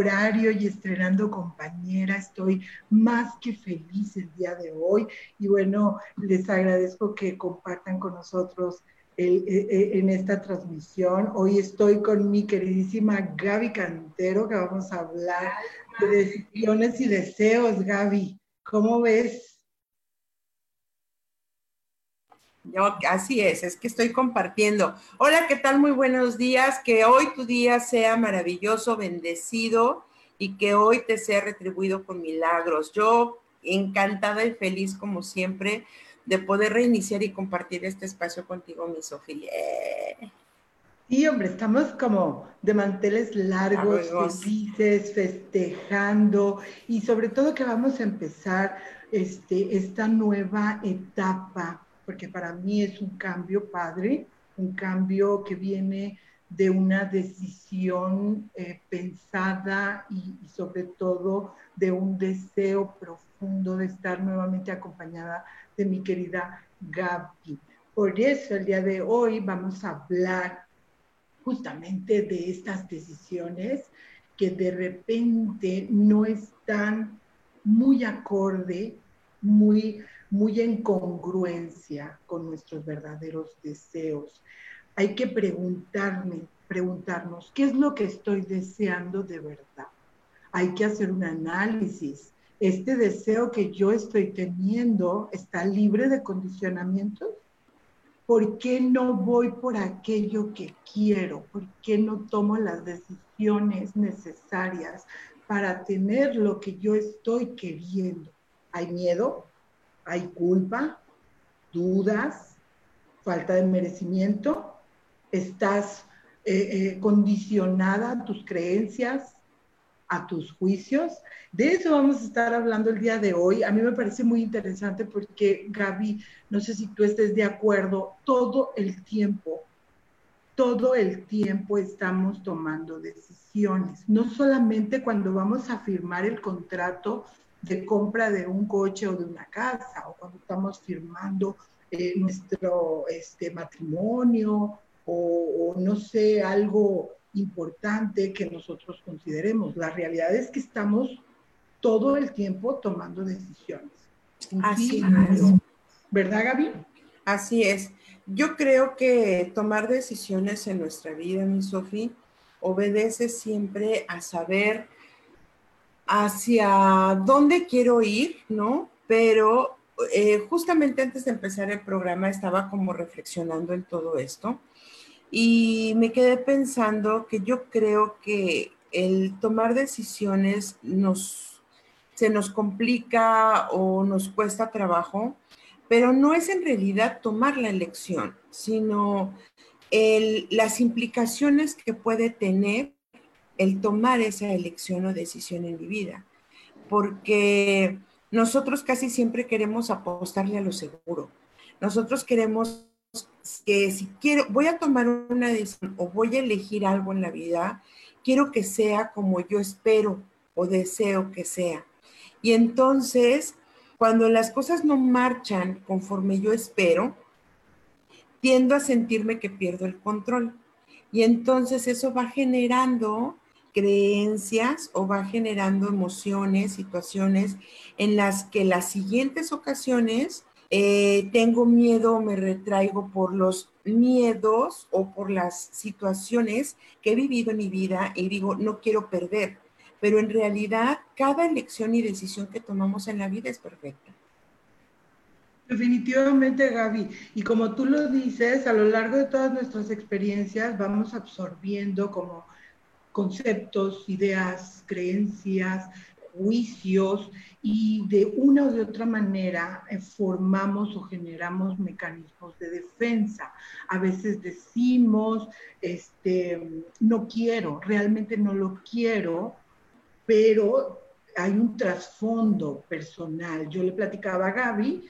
Horario y estrenando compañera. Estoy más que feliz el día de hoy y bueno, les agradezco que compartan con nosotros e, e, en esta transmisión. Hoy estoy con mi queridísima Gaby Cantero, que vamos a hablar de decisiones y deseos. Gaby, ¿cómo ves? Yo, así es, es que estoy compartiendo. Hola, ¿qué tal? Muy buenos días. Que hoy tu día sea maravilloso, bendecido y que hoy te sea retribuido con milagros. Yo encantada y feliz como siempre de poder reiniciar y compartir este espacio contigo, mi Sofía. Sí, hombre, estamos como de manteles largos, felices, festejando y sobre todo que vamos a empezar este, esta nueva etapa porque para mí es un cambio padre, un cambio que viene de una decisión eh, pensada y, y, sobre todo de un deseo profundo de estar nuevamente acompañada de mi querida Gaby. Por eso el día de hoy vamos a hablar justamente de estas decisiones que de repente no están muy acorde, muy muy en congruencia con nuestros verdaderos deseos. Hay que preguntarme, preguntarnos, ¿qué es lo que estoy deseando de verdad? Hay que hacer un análisis. ¿Este deseo que yo estoy teniendo está libre de condicionamientos? ¿Por qué no voy por aquello que quiero? ¿Por qué no tomo las decisiones necesarias para tener lo que yo estoy queriendo? ¿Hay miedo? Hay culpa, dudas, falta de merecimiento, estás eh, eh, condicionada a tus creencias, a tus juicios. De eso vamos a estar hablando el día de hoy. A mí me parece muy interesante porque, Gaby, no sé si tú estés de acuerdo, todo el tiempo, todo el tiempo estamos tomando decisiones. No solamente cuando vamos a firmar el contrato de compra de un coche o de una casa, o cuando estamos firmando eh, nuestro este, matrimonio, o, no sé, algo importante que nosotros consideremos. La realidad es que estamos todo el tiempo tomando decisiones. Así es. ¿Verdad, Gaby? Así es. Yo creo que tomar decisiones en nuestra vida, mi Sofi, obedece siempre a saber hacia dónde quiero ir, ¿no? Pero eh, justamente antes de empezar el programa estaba como reflexionando en todo esto y me quedé pensando que yo creo que el tomar decisiones nos, se nos complica o nos cuesta trabajo, pero no es en realidad tomar la elección, sino las implicaciones que puede tener el tomar esa elección o decisión en mi vida, porque nosotros casi siempre queremos apostarle a lo seguro. Nosotros queremos que si quiero, voy a tomar una decisión o voy a elegir algo en la vida, quiero que sea como yo espero o deseo que sea. Y entonces, cuando las cosas no marchan conforme yo espero, tiendo a sentirme que pierdo el control. Y entonces eso va generando creencias o va generando emociones, situaciones en las que las siguientes ocasiones eh, tengo miedo o me retraigo por los miedos o por las situaciones que he vivido en mi vida y digo, no quiero perder. Pero en realidad, cada elección y decisión que tomamos en la vida es perfecta. Definitivamente, Gaby. Y como tú lo dices, a lo largo de todas nuestras experiencias vamos absorbiendo como conceptos, ideas, creencias, juicios y de una o de otra manera eh, formamos o generamos mecanismos de defensa. A veces decimos, este, no quiero, realmente no lo quiero, pero hay un trasfondo personal. Yo le platicaba a Gaby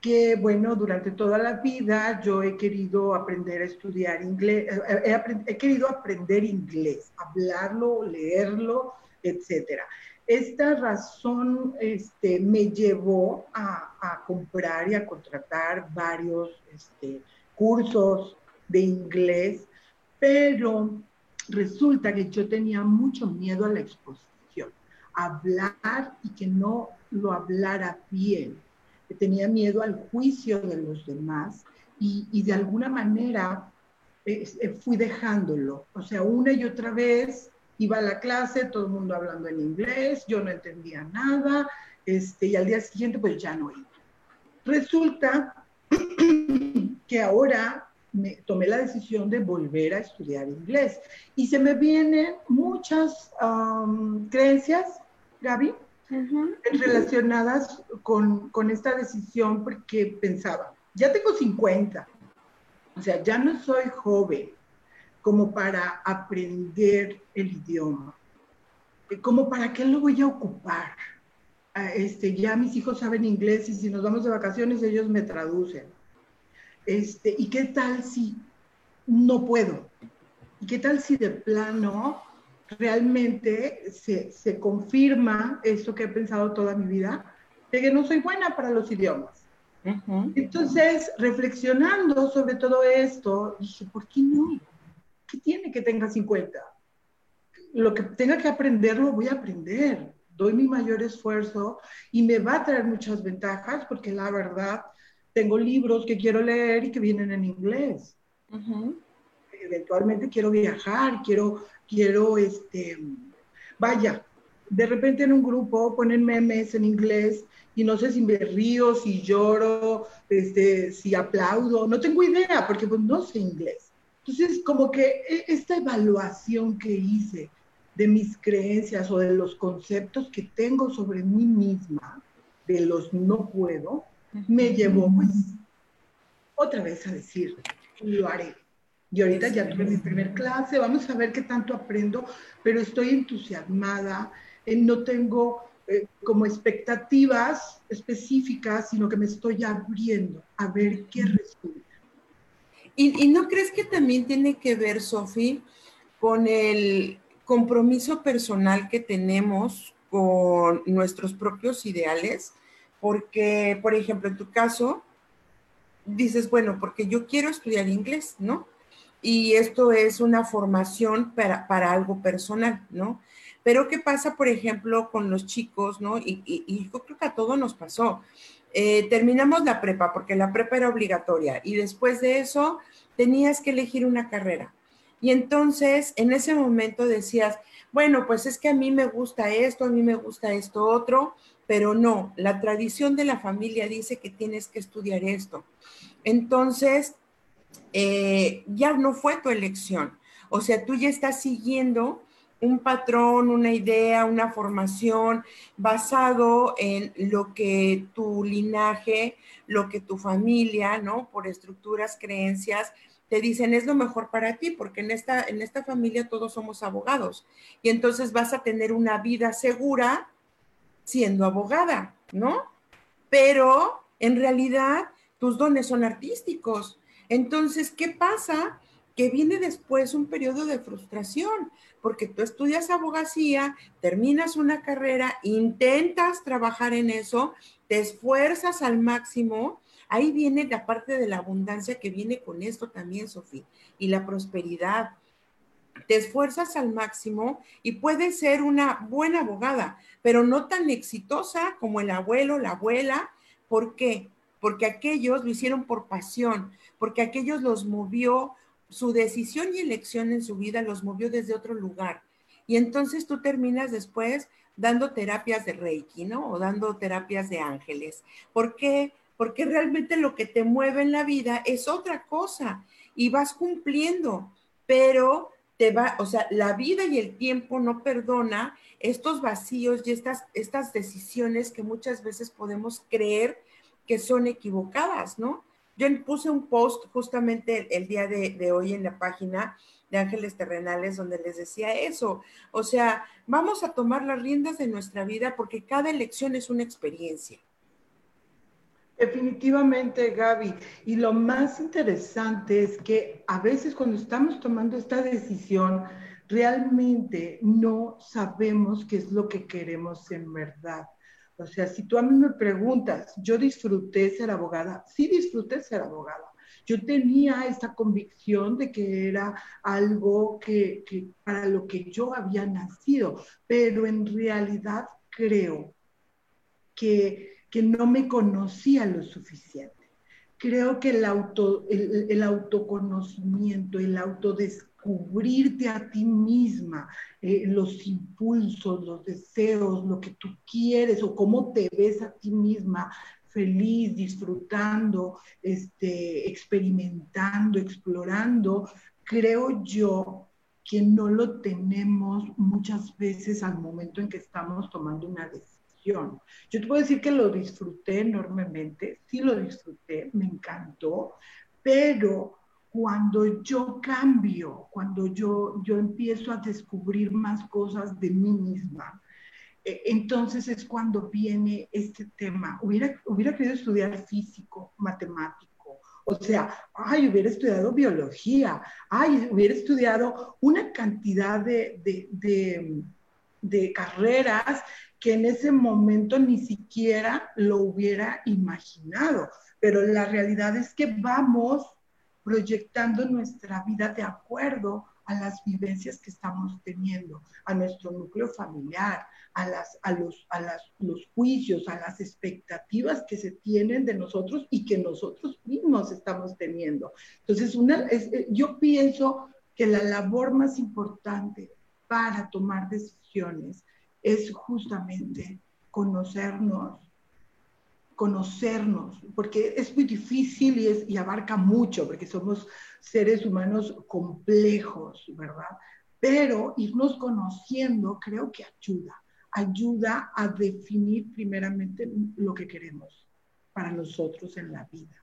que, bueno, durante toda la vida yo he querido aprender a estudiar inglés, eh, he, querido aprender inglés, hablarlo, leerlo, etcétera. Esta razón este, me llevó a, comprar y a contratar varios este, cursos de inglés, pero resulta que yo tenía mucho miedo a la exposición, hablar y que no lo hablara bien. Tenía miedo al juicio de los demás y, de alguna manera eh, fui dejándolo. O sea, una y otra vez iba a la clase, todo el mundo hablando en inglés, yo no entendía nada, este, y al día siguiente pues ya no iba. Resulta que ahora me tomé la decisión de volver a estudiar inglés y se me vienen muchas creencias, Gaby, relacionadas con, esta decisión porque pensaba, ya tengo 50, o sea, ya no soy joven, como para aprender el idioma. Como para qué lo voy a ocupar. Ah, este, ya mis hijos saben inglés y si nos vamos de vacaciones ellos me traducen. Este, ¿Y qué tal si no puedo? ¿Y qué tal si de plano realmente se, se confirma esto que he pensado toda mi vida, de que no soy buena para los idiomas? Entonces, reflexionando sobre todo esto, dije, ¿por qué no? ¿qué tiene que tenga 50? Lo que tenga que aprender, lo voy a aprender. Doy mi mayor esfuerzo y me va a traer muchas ventajas porque la verdad, tengo libros que quiero leer y que vienen en inglés. Eventualmente quiero viajar, quiero, quiero, este, vaya, de repente en un grupo ponen memes en inglés y no sé si me río, si lloro, este, si aplaudo, no tengo idea porque pues no sé inglés. Entonces, como que e, esta evaluación que hice de mis creencias o de los conceptos que tengo sobre mí misma, de los no puedo, me llevó pues otra vez a decir, lo haré. Y ahorita ya tuve mi primer clase, vamos a ver qué tanto aprendo, pero estoy entusiasmada, eh, no tengo eh, como expectativas específicas, sino que me estoy abriendo a ver qué resulta. ¿Y, no crees que también tiene que ver, Sofi, con el compromiso personal que tenemos con nuestros propios ideales? Porque, por ejemplo, en tu caso, dices, bueno, porque yo quiero estudiar inglés, ¿no? Y esto es una formación para, algo personal, ¿no? Pero ¿qué pasa, por ejemplo, con los chicos, ¿no? Y, y, creo que a todos nos pasó. Eh, terminamos la prepa, porque la prepa era obligatoria, y después de eso tenías que elegir una carrera. Y entonces, en ese momento decías, bueno, pues es que a mí me gusta esto, a mí me gusta esto otro, pero no, la tradición de la familia dice que tienes que estudiar esto. Entonces, eh, ya no fue tu elección. O sea, tú ya estás siguiendo un patrón, una idea, una formación basado en lo que tu linaje, lo que tu familia, ¿no? Por estructuras, creencias, te dicen es lo mejor para ti, porque en esta, en esta familia todos somos abogados. Y entonces vas a tener una vida segura siendo abogada, ¿no? Pero en realidad tus dones son artísticos. Entonces, ¿qué pasa? Que viene después un periodo de frustración, porque tú estudias abogacía, terminas una carrera, intentas trabajar en eso, te esfuerzas al máximo Ahí viene la parte de la abundancia que viene con esto también, Sofía, y la prosperidad. Te esfuerzas al máximo y puedes ser una buena abogada, pero no tan exitosa como el abuelo, la abuela. ¿Por qué? Porque aquellos lo hicieron por pasión, porque aquellos los movió, su decisión y elección en su vida los movió desde otro lugar. Y entonces tú terminas después dando terapias de Reiki, ¿no? O dando terapias de ángeles. ¿Por qué? Porque realmente lo que te mueve en la vida es otra cosa y vas cumpliendo, pero te va, o sea, la vida y el tiempo no perdona estos vacíos y estas, estas decisiones que muchas veces podemos creer que son equivocadas, ¿no? Yo puse un post justamente el, día de, de, hoy en la página de Ángeles Terrenales donde les decía eso. O sea, vamos a tomar las riendas de nuestra vida porque cada elección es una experiencia. Definitivamente, Gaby. Y lo más interesante es que a veces cuando estamos tomando esta decisión, realmente no sabemos qué es lo que queremos en verdad. O sea, si tú a mí me preguntas, yo disfruté ser abogada, sí disfruté ser abogada. Yo tenía esta convicción de que era algo que, para lo que yo había nacido, pero en realidad creo que que no me conocía lo suficiente. Creo que el, auto, el, autoconocimiento, el autodescubrirte a ti misma, eh, los impulsos, los deseos, lo que tú quieres o cómo te ves a ti misma feliz, disfrutando, este, experimentando, explorando, creo yo que no lo tenemos muchas veces al momento en que estamos tomando una decisión. Yo te puedo decir que lo disfruté enormemente, sí lo disfruté, me encantó, pero cuando yo cambio, cuando yo, yo empiezo a descubrir más cosas de mí misma, eh, entonces es cuando viene este tema. Hubiera, hubiera querido estudiar físico, matemático, o sea, ay, hubiera estudiado biología, ay, hubiera estudiado una cantidad de, de, de, de carreras que en ese momento ni siquiera lo hubiera imaginado. Pero la realidad es que vamos proyectando nuestra vida de acuerdo a las vivencias que estamos teniendo, a nuestro núcleo familiar, a, los, juicios, a las expectativas que se tienen de nosotros y que nosotros mismos estamos teniendo. Entonces, eh, yo pienso que la labor más importante para tomar decisiones es justamente conocernos, conocernos, porque es muy difícil y, es, y abarca mucho, porque somos seres humanos complejos, ¿verdad? Pero irnos conociendo creo que ayuda, ayuda a definir primeramente lo que queremos para nosotros en la vida.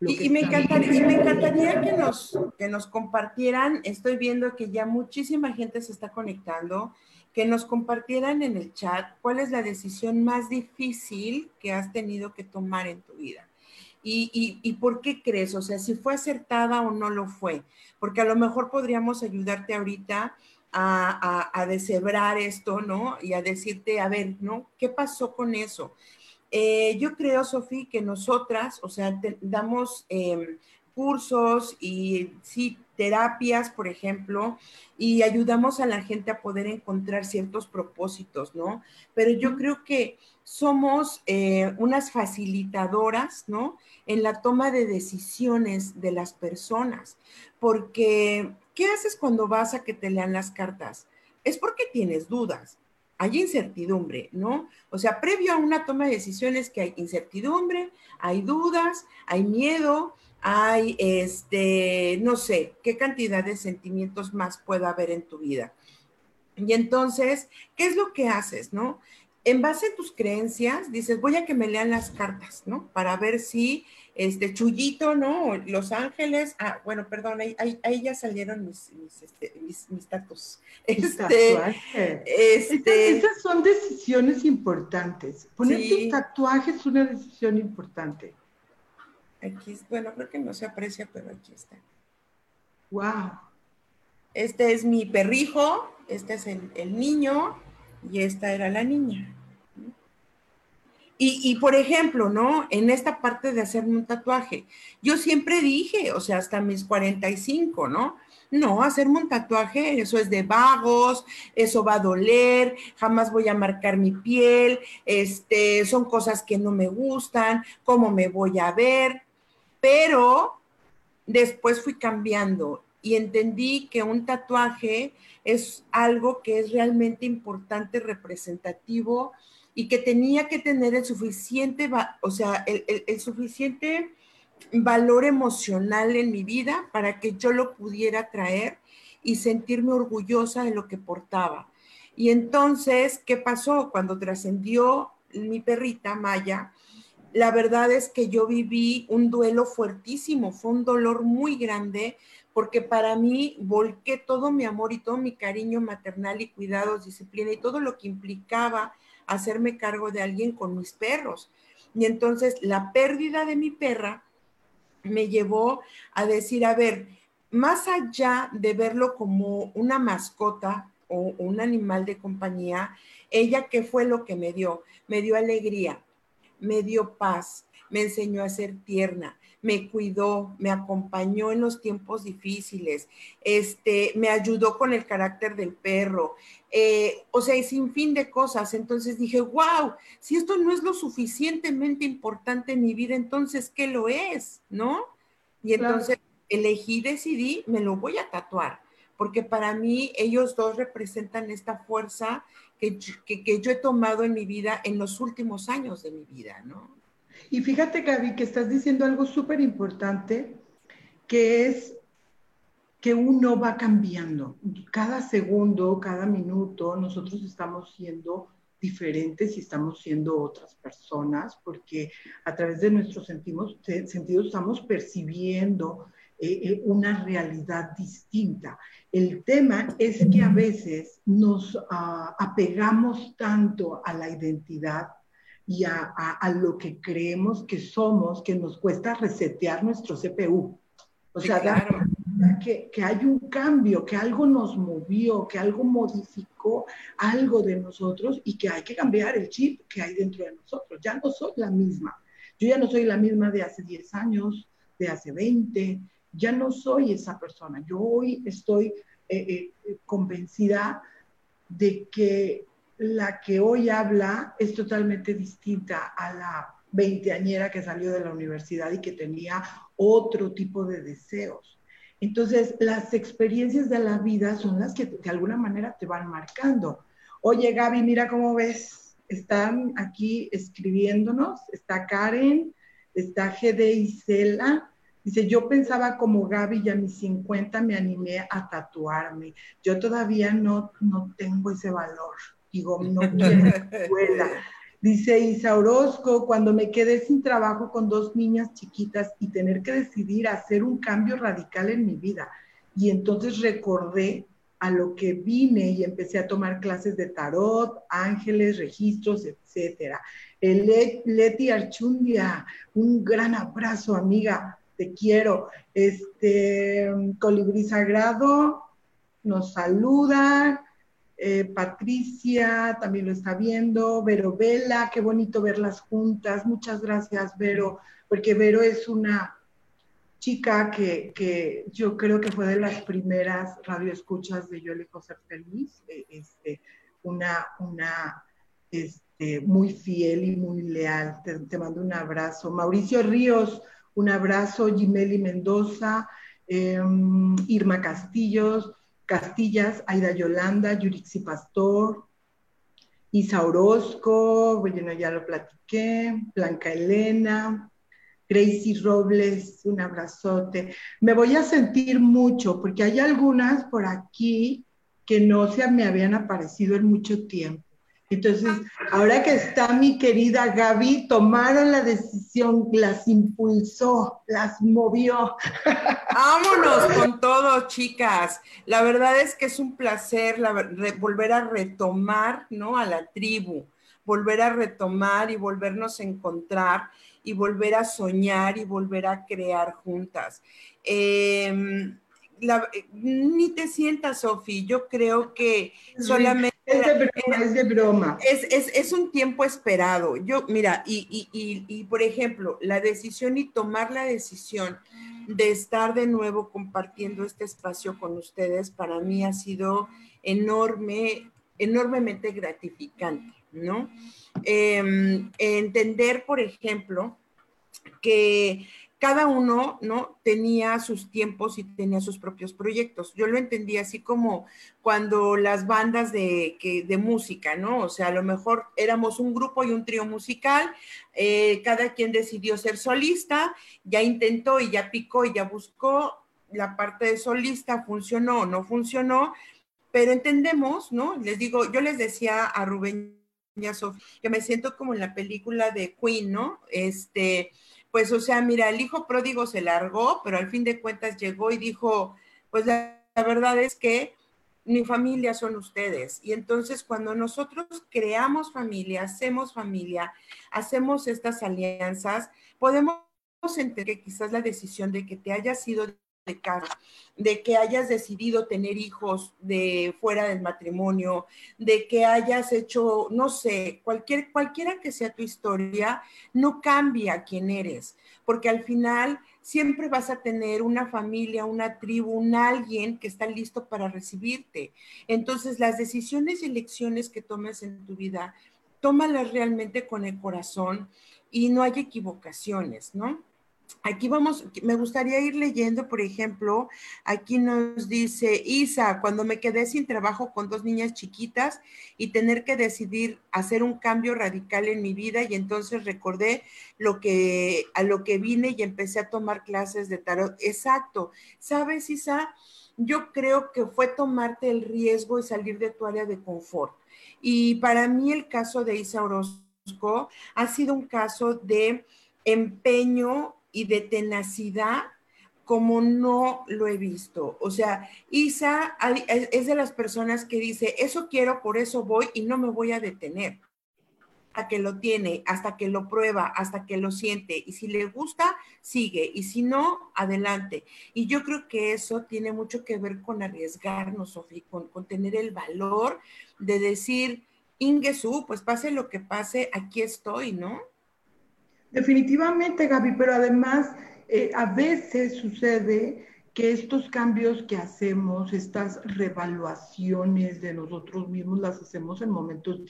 Y, me encantaría, y, me encantaría, que nos, que nos compartieran, estoy viendo que ya muchísima gente se está conectando, que nos compartieran en el chat cuál es la decisión más difícil que has tenido que tomar en tu vida. Y, y, por qué crees, o sea, si fue acertada o no lo fue, porque a lo mejor podríamos ayudarte ahorita a, a, a deshebrar esto, ¿no? Y a decirte, a ver, ¿no? ¿Qué pasó con eso? Eh, yo creo, Sofía, que nosotras, o sea, damos em, cursos y sí, terapias, por ejemplo, y ayudamos a la gente a poder encontrar ciertos propósitos, ¿no? Pero yo creo que somos eh, unas facilitadoras, ¿no? En la toma de decisiones de las personas, porque ¿qué haces cuando vas a que te lean las cartas? Es porque tienes dudas, hay incertidumbre, ¿no? O sea, previo a una toma de decisiones que hay incertidumbre, hay dudas, hay miedo, hay, este, no sé, qué cantidad de sentimientos más pueda haber en tu vida. Y entonces, ¿qué es lo que haces, no? En base a tus creencias, dices, voy a que me lean las cartas, ¿no? Para ver si, este, Chullito, ¿no? Los Ángeles, ah, bueno, perdón, ahí, ahí, ya salieron mis, mis, este, mis, mis tactos. Este, este, esas, son decisiones importantes. Ponerte un tatuaje es una decisión importante. Aquí, bueno, creo que no se aprecia, pero aquí está. Wow. Este es mi perrijo, este es el, niño y esta era la niña. Y, y, por ejemplo, ¿no? En esta parte de hacerme un tatuaje, yo siempre dije, o sea, hasta mis 45, ¿no? No, hacerme un tatuaje, eso es de vagos, eso va a doler, jamás voy a marcar mi piel, este, son cosas que no me gustan, cómo me voy a ver, pero después fui cambiando y entendí que un tatuaje es algo que es realmente importante, representativo y que tenía que tener el suficiente, o sea, el, suficiente valor emocional en mi vida para que yo lo pudiera traer y sentirme orgullosa de lo que portaba. Y entonces, ¿qué pasó? Cuando trascendió mi perrita Maya, la verdad es que yo viví un duelo fuertísimo, fue un dolor muy grande porque para mí volqué todo mi amor y todo mi cariño maternal y cuidados, disciplina y todo lo que implicaba hacerme cargo de alguien con mis perros. Y entonces la pérdida de mi perra me llevó a decir, a ver, más allá de verlo como una mascota o un animal de compañía, ella qué fue lo que me dio? Me dio alegría, me dio paz, me enseñó a ser tierna, me cuidó, me acompañó en los tiempos difíciles, este, me ayudó con el carácter del perro, eh, o sea, y sin fin de cosas. Entonces dije, wow, si esto no es lo suficientemente importante en mi vida, entonces, ¿qué lo es? ¿No? Y entonces elegí, decidí, me lo voy a tatuar, porque para mí ellos dos representan esta fuerza que, que yo he tomado en mi vida en los últimos años de mi vida, ¿no? Y fíjate, Gaby, que estás diciendo algo súper importante, que es que uno va cambiando. Cada segundo, cada minuto, nosotros estamos siendo diferentes y estamos siendo otras personas, porque a través de nuestros sentidos estamos percibiendo eh, eh, una realidad distinta. El tema es que a veces nos ah, apegamos tanto a la identidad y a, lo que creemos que somos, que nos cuesta resetear nuestro CPU. O sea, que, que, hay un cambio, que algo nos movió, que algo modificó algo de nosotros y que hay que cambiar el chip que hay dentro de nosotros. Ya no soy la misma. Yo ya no soy la misma de hace 10 años, de hace 20. Ya no soy esa persona. Yo hoy estoy eh, eh, convencida de que la que hoy habla es totalmente distinta a la veinteañera que salió de la universidad y que tenía otro tipo de deseos. Entonces, las experiencias de la vida son las que de alguna manera te van marcando. Oye, Gaby, mira cómo ves. Están aquí escribiéndonos. Está Karen, está GD Isela. Dice, yo pensaba como Gaby y a mis 50 me animé a tatuarme. Yo todavía no, no tengo ese valor digo, no quiero escuela. Dice Isa Orozco, cuando me quedé sin trabajo con dos niñas chiquitas y tener que decidir hacer un cambio radical en mi vida. Y entonces recordé a lo que vine y empecé a tomar clases de tarot, ángeles, registros, etcétera. Leti Archundia, un gran abrazo, amiga, te quiero. Este, Colibrí Sagrado nos saluda. Eh, Patricia también lo está viendo, Vero Vela, qué bonito verlas juntas. Muchas gracias, Vero, porque Vero es una chica que, yo creo que fue de las primeras radioescuchas de Yo elijo feliz, eh, este, una, una este, muy fiel y muy leal. Te, mando un abrazo. Mauricio Ríos, un abrazo. Jimeli Mendoza, em, Irma Castillos, Castillas, Aida Yolanda, Yurixi Pastor, Isa Orozco, bueno, ya lo platiqué, Blanca Elena, Gracie Robles, un abrazote. Me voy a sentir mucho porque hay algunas por aquí que no se me habían aparecido en mucho tiempo. Entonces, ahora que está mi querida Gaby, tomaron la decisión, las impulsó, las movió. Vámonos con todo, chicas. La verdad es que es un placer volver a retomar, ¿no? A la tribu, volver a retomar y volvernos a encontrar y volver a soñar y volver a crear juntas. Em, ni te sientas, Sofi. Yo creo que solamente... Es de broma, es de broma. Es, un tiempo esperado. Yo, mira, y, y, por ejemplo, la decisión y tomar la decisión de estar de nuevo compartiendo este espacio con ustedes, para mí ha sido enorme, enormemente gratificante, ¿no? Em, entender, por ejemplo, que cada uno, ¿no? Tenía sus tiempos y tenía sus propios proyectos. Yo lo entendí así como cuando las bandas de, de música, ¿no? O sea, a lo mejor éramos un grupo y un trío musical, eh, cada quien decidió ser solista, ya intentó y ya picó y ya buscó la parte de solista, funcionó o no funcionó, pero entendemos, ¿no? Les digo, yo les decía a Rubén y a Sofía que me siento como en la película de Queen, ¿no? Este, pues, o sea, mira, el hijo pródigo se largó, pero al fin de cuentas llegó y dijo, pues la, verdad es que mi familia son ustedes. Y entonces cuando nosotros creamos familia, hacemos familia, hacemos estas alianzas, podemos entender que quizás la decisión de que te haya sido de de que hayas decidido tener hijos de fuera del matrimonio, de que hayas hecho, no sé, cualquier, cualquiera que sea tu historia, no cambia quién eres, porque al final siempre vas a tener una familia, una tribu, un alguien que está listo para recibirte. Entonces, las decisiones y elecciones que tomes en tu vida, tómalas realmente con el corazón y no hay equivocaciones, ¿no? Aquí vamos, me gustaría ir leyendo, por ejemplo, aquí nos dice Isa, cuando me quedé sin trabajo con dos niñas chiquitas y tener que decidir hacer un cambio radical en mi vida y entonces recordé lo que a lo que vine y empecé a tomar clases de tarot. Exacto. ¿Sabes, Isa? Yo creo que fue tomarte el riesgo y salir de tu área de confort. Y para mí el caso de Isa Orozco ha sido un caso de empeño y de tenacidad como no lo he visto. O sea, Isa es de las personas que dice, eso quiero, por eso voy y no me voy a detener hasta que lo tiene, hasta que lo prueba, hasta que lo siente. Y si le gusta, sigue. Y si no, adelante. Y yo creo que eso tiene mucho que ver con arriesgarnos, Sofía, con, con tener el valor de decir, Ingesu, pues pase lo que pase, aquí estoy, ¿no? Definitivamente, Gaby, pero además eh, a veces sucede que estos cambios que hacemos, estas revaluaciones de nosotros mismos, las hacemos en momentos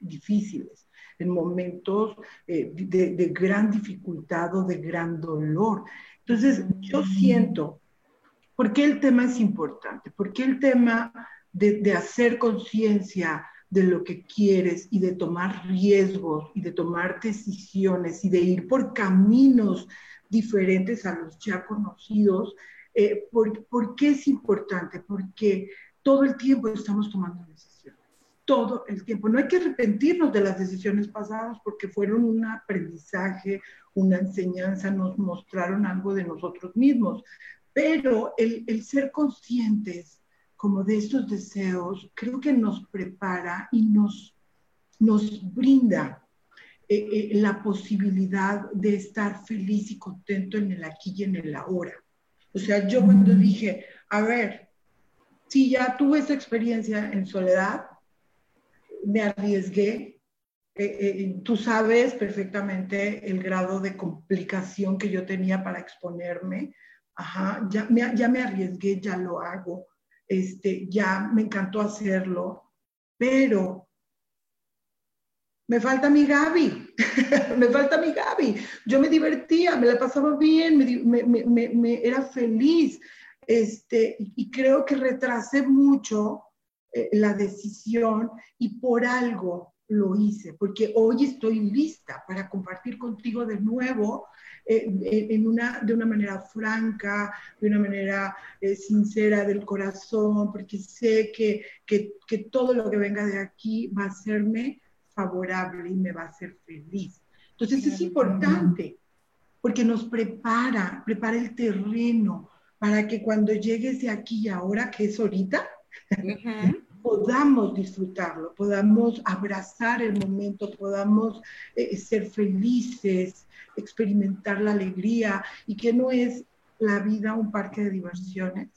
difíciles, en momentos eh, de, de, gran dificultad o de gran dolor. Entonces, yo siento, ¿por qué el tema es importante? ¿Por qué el tema de, de hacer conciencia de lo que quieres y de tomar riesgos y de tomar decisiones y de ir por caminos diferentes a los ya conocidos. Eh, por, qué es importante? Porque todo el tiempo estamos tomando decisiones, todo el tiempo. No hay que arrepentirnos de las decisiones pasadas porque fueron un aprendizaje, una enseñanza, nos mostraron algo de nosotros mismos, pero el, el ser conscientes como de estos deseos, creo que nos prepara y nos, nos brinda eh, eh, la posibilidad de estar feliz y contento en el aquí y en el ahora. O sea, yo cuando dije, a ver, si ya tuve esa experiencia en soledad, me arriesgué, eh, tú sabes perfectamente el grado de complicación que yo tenía para exponerme, Ajá, ya, ya me arriesgué, ya lo hago este, ya me encantó hacerlo, pero me falta mi Gaby, me falta mi Gaby. Yo me divertía, me la pasaba bien, me, era feliz, este, y creo que retrasé mucho eh, la decisión y por algo lo hice, porque hoy estoy lista para compartir contigo de nuevo eh, en una, de una manera franca, de una manera eh, sincera del corazón, porque sé que, que, que todo lo que venga de aquí va a serme favorable y me va a hacer feliz. Entonces es importante porque nos prepara, prepara el terreno para que cuando llegues de aquí y ahora, que es ahorita, podamos disfrutarlo, podamos abrazar el momento, podamos eh, ser felices, experimentar la alegría y que no es la vida un parque de diversiones,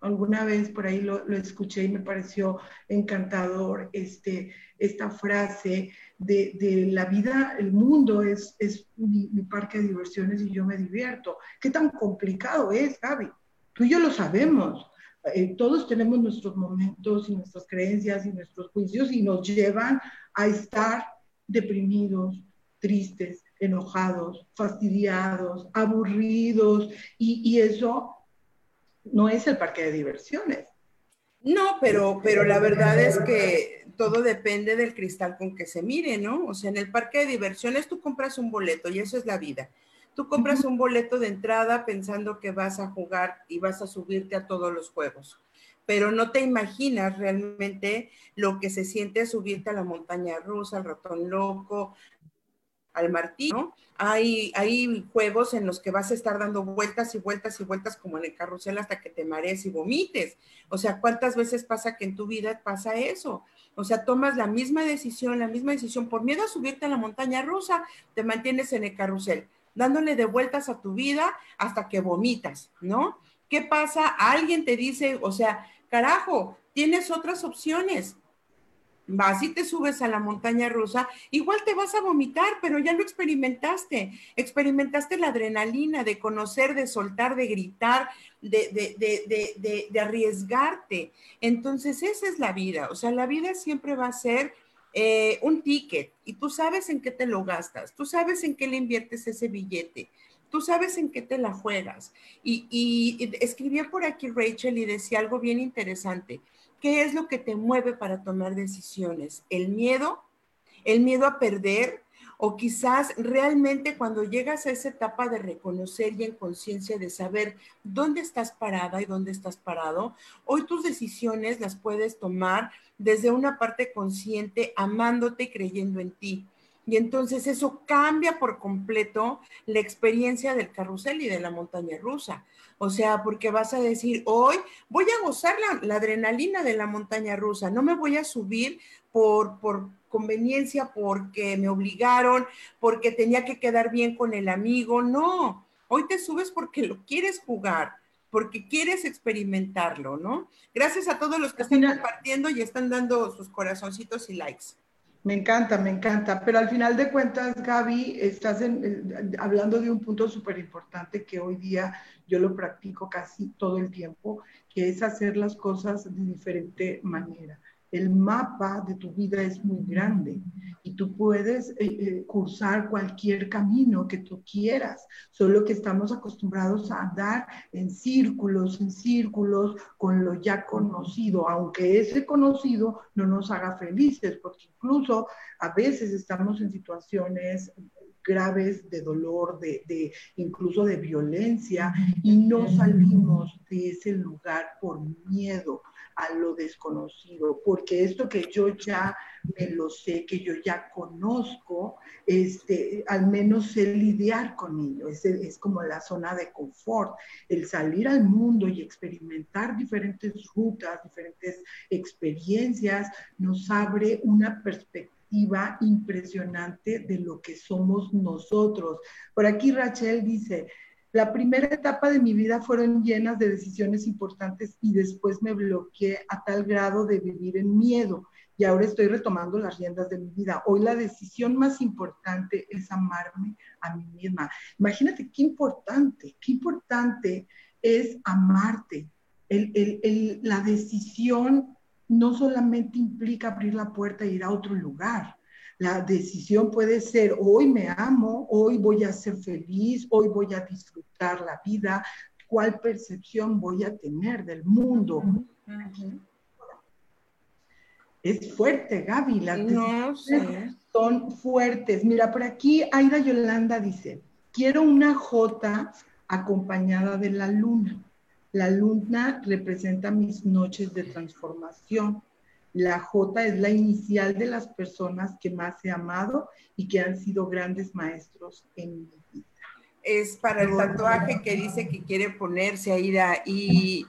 alguna vez por ahí lo, escuché y me pareció encantador este, esta frase de, la vida, el mundo es, es mi, parque de diversiones y yo me divierto. ¿Qué tan complicado es, Gaby? Tú y yo lo sabemos. Eh, todos tenemos nuestros momentos y nuestras creencias y nuestros juicios y nos llevan a estar deprimidos, tristes, enojados, fastidiados, aburridos, y, eso no es el parque de diversiones. No, pero, pero la verdad es que todo depende del cristal con que se mire, ¿no? O sea, en el parque de diversiones tú compras un boleto y eso es la vida. Tú compras un boleto de entrada pensando que vas a jugar y vas a subirte a todos los juegos, pero no te imaginas realmente lo que se siente subirte a la montaña rusa, al ratón loco, al martillo. Hay, hay juegos en los que vas a estar dando vueltas y vueltas y vueltas como en el carrusel hasta que te marees y vomites. O sea, ¿cuántas veces pasa que en tu vida pasa eso? O sea, tomas la misma decisión, la misma decisión, por miedo a subirte a la montaña rusa, te mantienes en el carrusel, dándole de vueltas a tu vida hasta que vomitas, ¿no? ¿Qué pasa? Alguien te dice, o sea, carajo, tienes otras opciones vas y te subes a la montaña rusa, igual te vas a vomitar, pero ya lo experimentaste. Experimentaste la adrenalina de conocer, de soltar, de gritar, de, de, arriesgarte. Entonces, esa es la vida. O sea, la vida siempre va a ser eh, un ticket y tú sabes en qué te lo gastas, tú sabes en qué le inviertes ese billete. Tú sabes en qué te la juegas. Y, y escribía por aquí Rachel y decía algo bien interesante ¿Qué es lo que te mueve para tomar decisiones? ¿El miedo? ¿El miedo a perder? O quizás realmente cuando llegas a esa etapa de reconocer y en conciencia de saber dónde estás parada y dónde estás parado, hoy tus decisiones las puedes tomar desde una parte consciente, amándote y creyendo en ti. Y entonces eso cambia por completo la experiencia del carrusel y de la montaña rusa. O sea, porque vas a decir, hoy voy a gozar la, adrenalina de la montaña rusa, no me voy a subir por, por conveniencia, porque me obligaron, porque tenía que quedar bien con el amigo, no, hoy te subes porque lo quieres jugar porque quieres experimentarlo, ¿no? Gracias a todos los que están compartiendo y están dando sus corazoncitos y likes. Me encanta, me encanta. Pero al final de cuentas, Gaby, estás hablando de un punto súper importante que hoy día yo lo practico casi todo el tiempo, que es hacer las cosas de diferente manera el mapa de tu vida es muy grande y tú puedes eh, eh, cursar cualquier camino que tú quieras, solo que estamos acostumbrados a andar en círculos, en círculos con lo ya conocido, aunque ese conocido no nos haga felices, porque incluso a veces estamos en situaciones graves de dolor, de, de, incluso de violencia, y no salimos de ese lugar por miedo a lo desconocido, porque esto que yo ya me lo sé, que yo ya conozco, este, al menos sé lidiar con ello, es, es como la zona de confort, el salir al mundo y experimentar diferentes rutas, diferentes experiencias, nos abre una perspectiva impresionante de lo que somos nosotros. Por aquí Rachel dice, la primera etapa de mi vida fueron llenas de decisiones importantes y después me bloqueé a tal grado de vivir en miedo y ahora estoy retomando las riendas de mi vida. Hoy la decisión más importante es amarme a mí misma. Imagínate qué importante, qué importante es amarte. la decisión no solamente implica abrir la puerta e ir a otro lugar. La decisión puede ser, hoy me amo, hoy voy a ser feliz, hoy voy a disfrutar la vida, cuál percepción voy a tener del mundo. Es fuerte, Gaby, las decisiones son fuertes. Mira, por aquí Aida Yolanda dice, quiero una J acompañada de la luna. La luna representa mis noches de transformación. La J es la inicial de las personas que más he amado y que han sido grandes maestros en mi vida. Es para el tatuaje que dice que quiere ponerse, Aida. Y,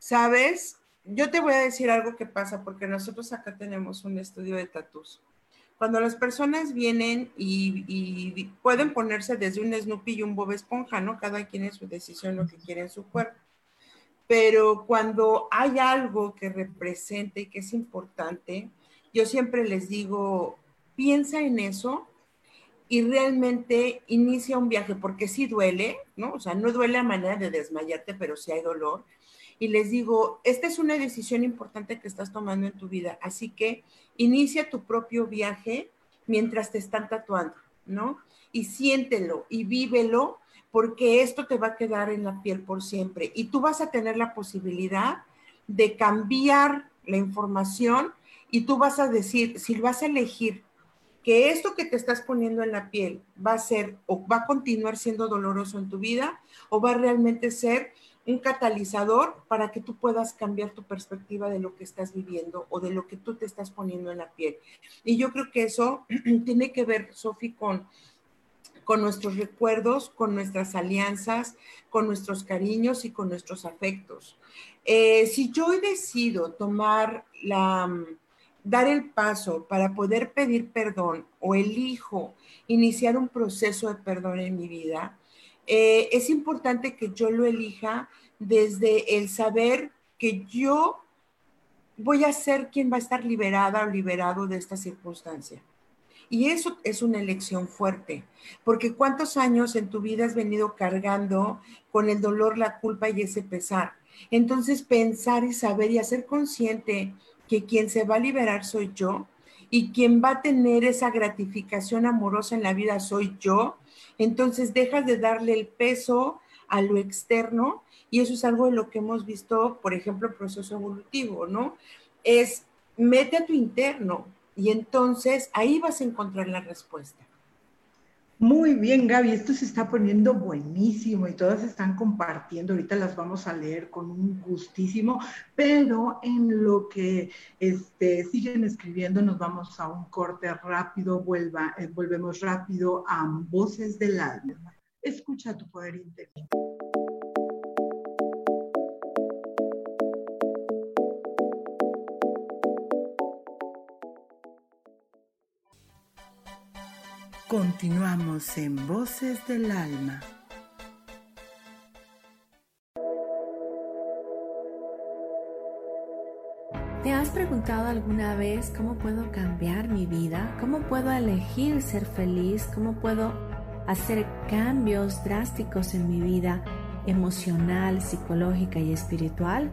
¿sabes? Yo te voy a decir algo que pasa, porque nosotros acá tenemos un estudio de tatus. Cuando las personas vienen y, y, pueden ponerse desde un Snoopy y un Bob Esponja, ¿no? Cada quien es su decisión, lo que quiere en su cuerpo pero cuando hay algo que represente y que es importante, yo siempre les digo, piensa en eso y realmente inicia un viaje, porque sí duele, ¿no? O sea, no duele a manera de desmayarte, pero sí hay dolor. Y les digo, esta es una decisión importante que estás tomando en tu vida, así que inicia tu propio viaje mientras te están tatuando, ¿no? Y siéntelo y vívelo, porque esto te va a quedar en la piel por siempre. Y tú vas a tener la posibilidad de cambiar la información y tú vas a decir, si vas a elegir que esto que te estás poniendo en la piel va a ser o va a continuar siendo doloroso en tu vida o va a realmente ser un catalizador para que tú puedas cambiar tu perspectiva de lo que estás viviendo o de lo que tú te estás poniendo en la piel. Y yo creo que eso tiene que ver, Sofi, con, con nuestros recuerdos, con nuestras alianzas, con nuestros cariños y con nuestros afectos. Eh, si yo decido tomar la dar el paso para poder pedir perdón o elijo iniciar un proceso de perdón en mi vida, eh, es importante que yo lo elija desde el saber que yo voy a ser quien va a estar liberada o liberado de esta circunstancia. Y eso es una elección fuerte, porque cuántos años en tu vida has venido cargando con el dolor, la culpa y ese pesar. Entonces pensar y saber y hacer consciente que quien se va a liberar soy yo y quien va a tener esa gratificación amorosa en la vida soy yo, entonces dejas de darle el peso a lo externo y eso es algo de lo que hemos visto, por ejemplo, proceso evolutivo, ¿no? Es mete a tu interno y entonces ahí vas a encontrar la respuesta. Muy bien, Gaby, esto se está poniendo buenísimo y todas están compartiendo. Ahorita las vamos a leer con un gustísimo, pero en lo que este, siguen escribiendo, nos vamos a un corte rápido, vuelva, eh, volvemos rápido a Voces del Alma. Escucha tu poder interior. Continuamos en Voces del Alma. ¿Te has preguntado alguna vez cómo puedo cambiar mi vida? ¿Cómo puedo elegir ser feliz? ¿Cómo puedo hacer cambios drásticos en mi vida emocional, psicológica y espiritual?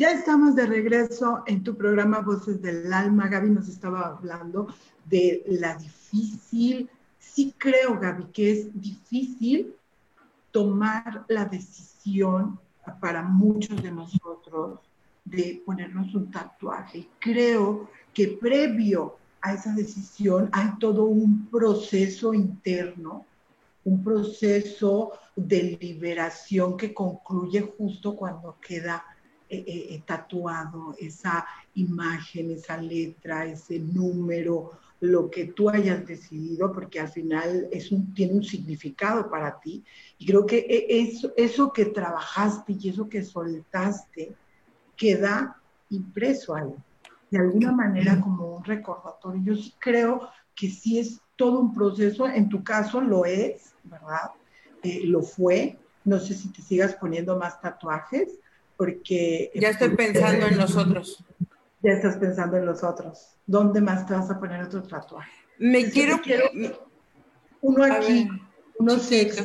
Ya estamos de regreso en tu programa Voces del Alma. Gaby nos estaba hablando de la difícil, sí creo Gaby que es difícil tomar la decisión para muchos de nosotros de ponernos un tatuaje. Creo que previo a esa decisión hay todo un proceso interno, un proceso de liberación que concluye justo cuando queda eh, eh, eh, tatuado esa imagen, esa letra, ese número, lo que tú hayas decidido, porque al final es un, tiene un significado para ti. Y creo que e, eso, eso que trabajaste y eso que soltaste, queda impreso ahí, de alguna manera como un recordatorio. Yo sí creo que sí es todo un proceso, en tu caso lo es, ¿verdad? Eh, lo fue. No sé si te sigas poniendo más tatuajes, porque... Ya estoy pensando en los otros. Ya estás pensando en los otros. ¿Dónde más te vas a poner otro tatuaje? Me quiero... Uno aquí, uno sexo,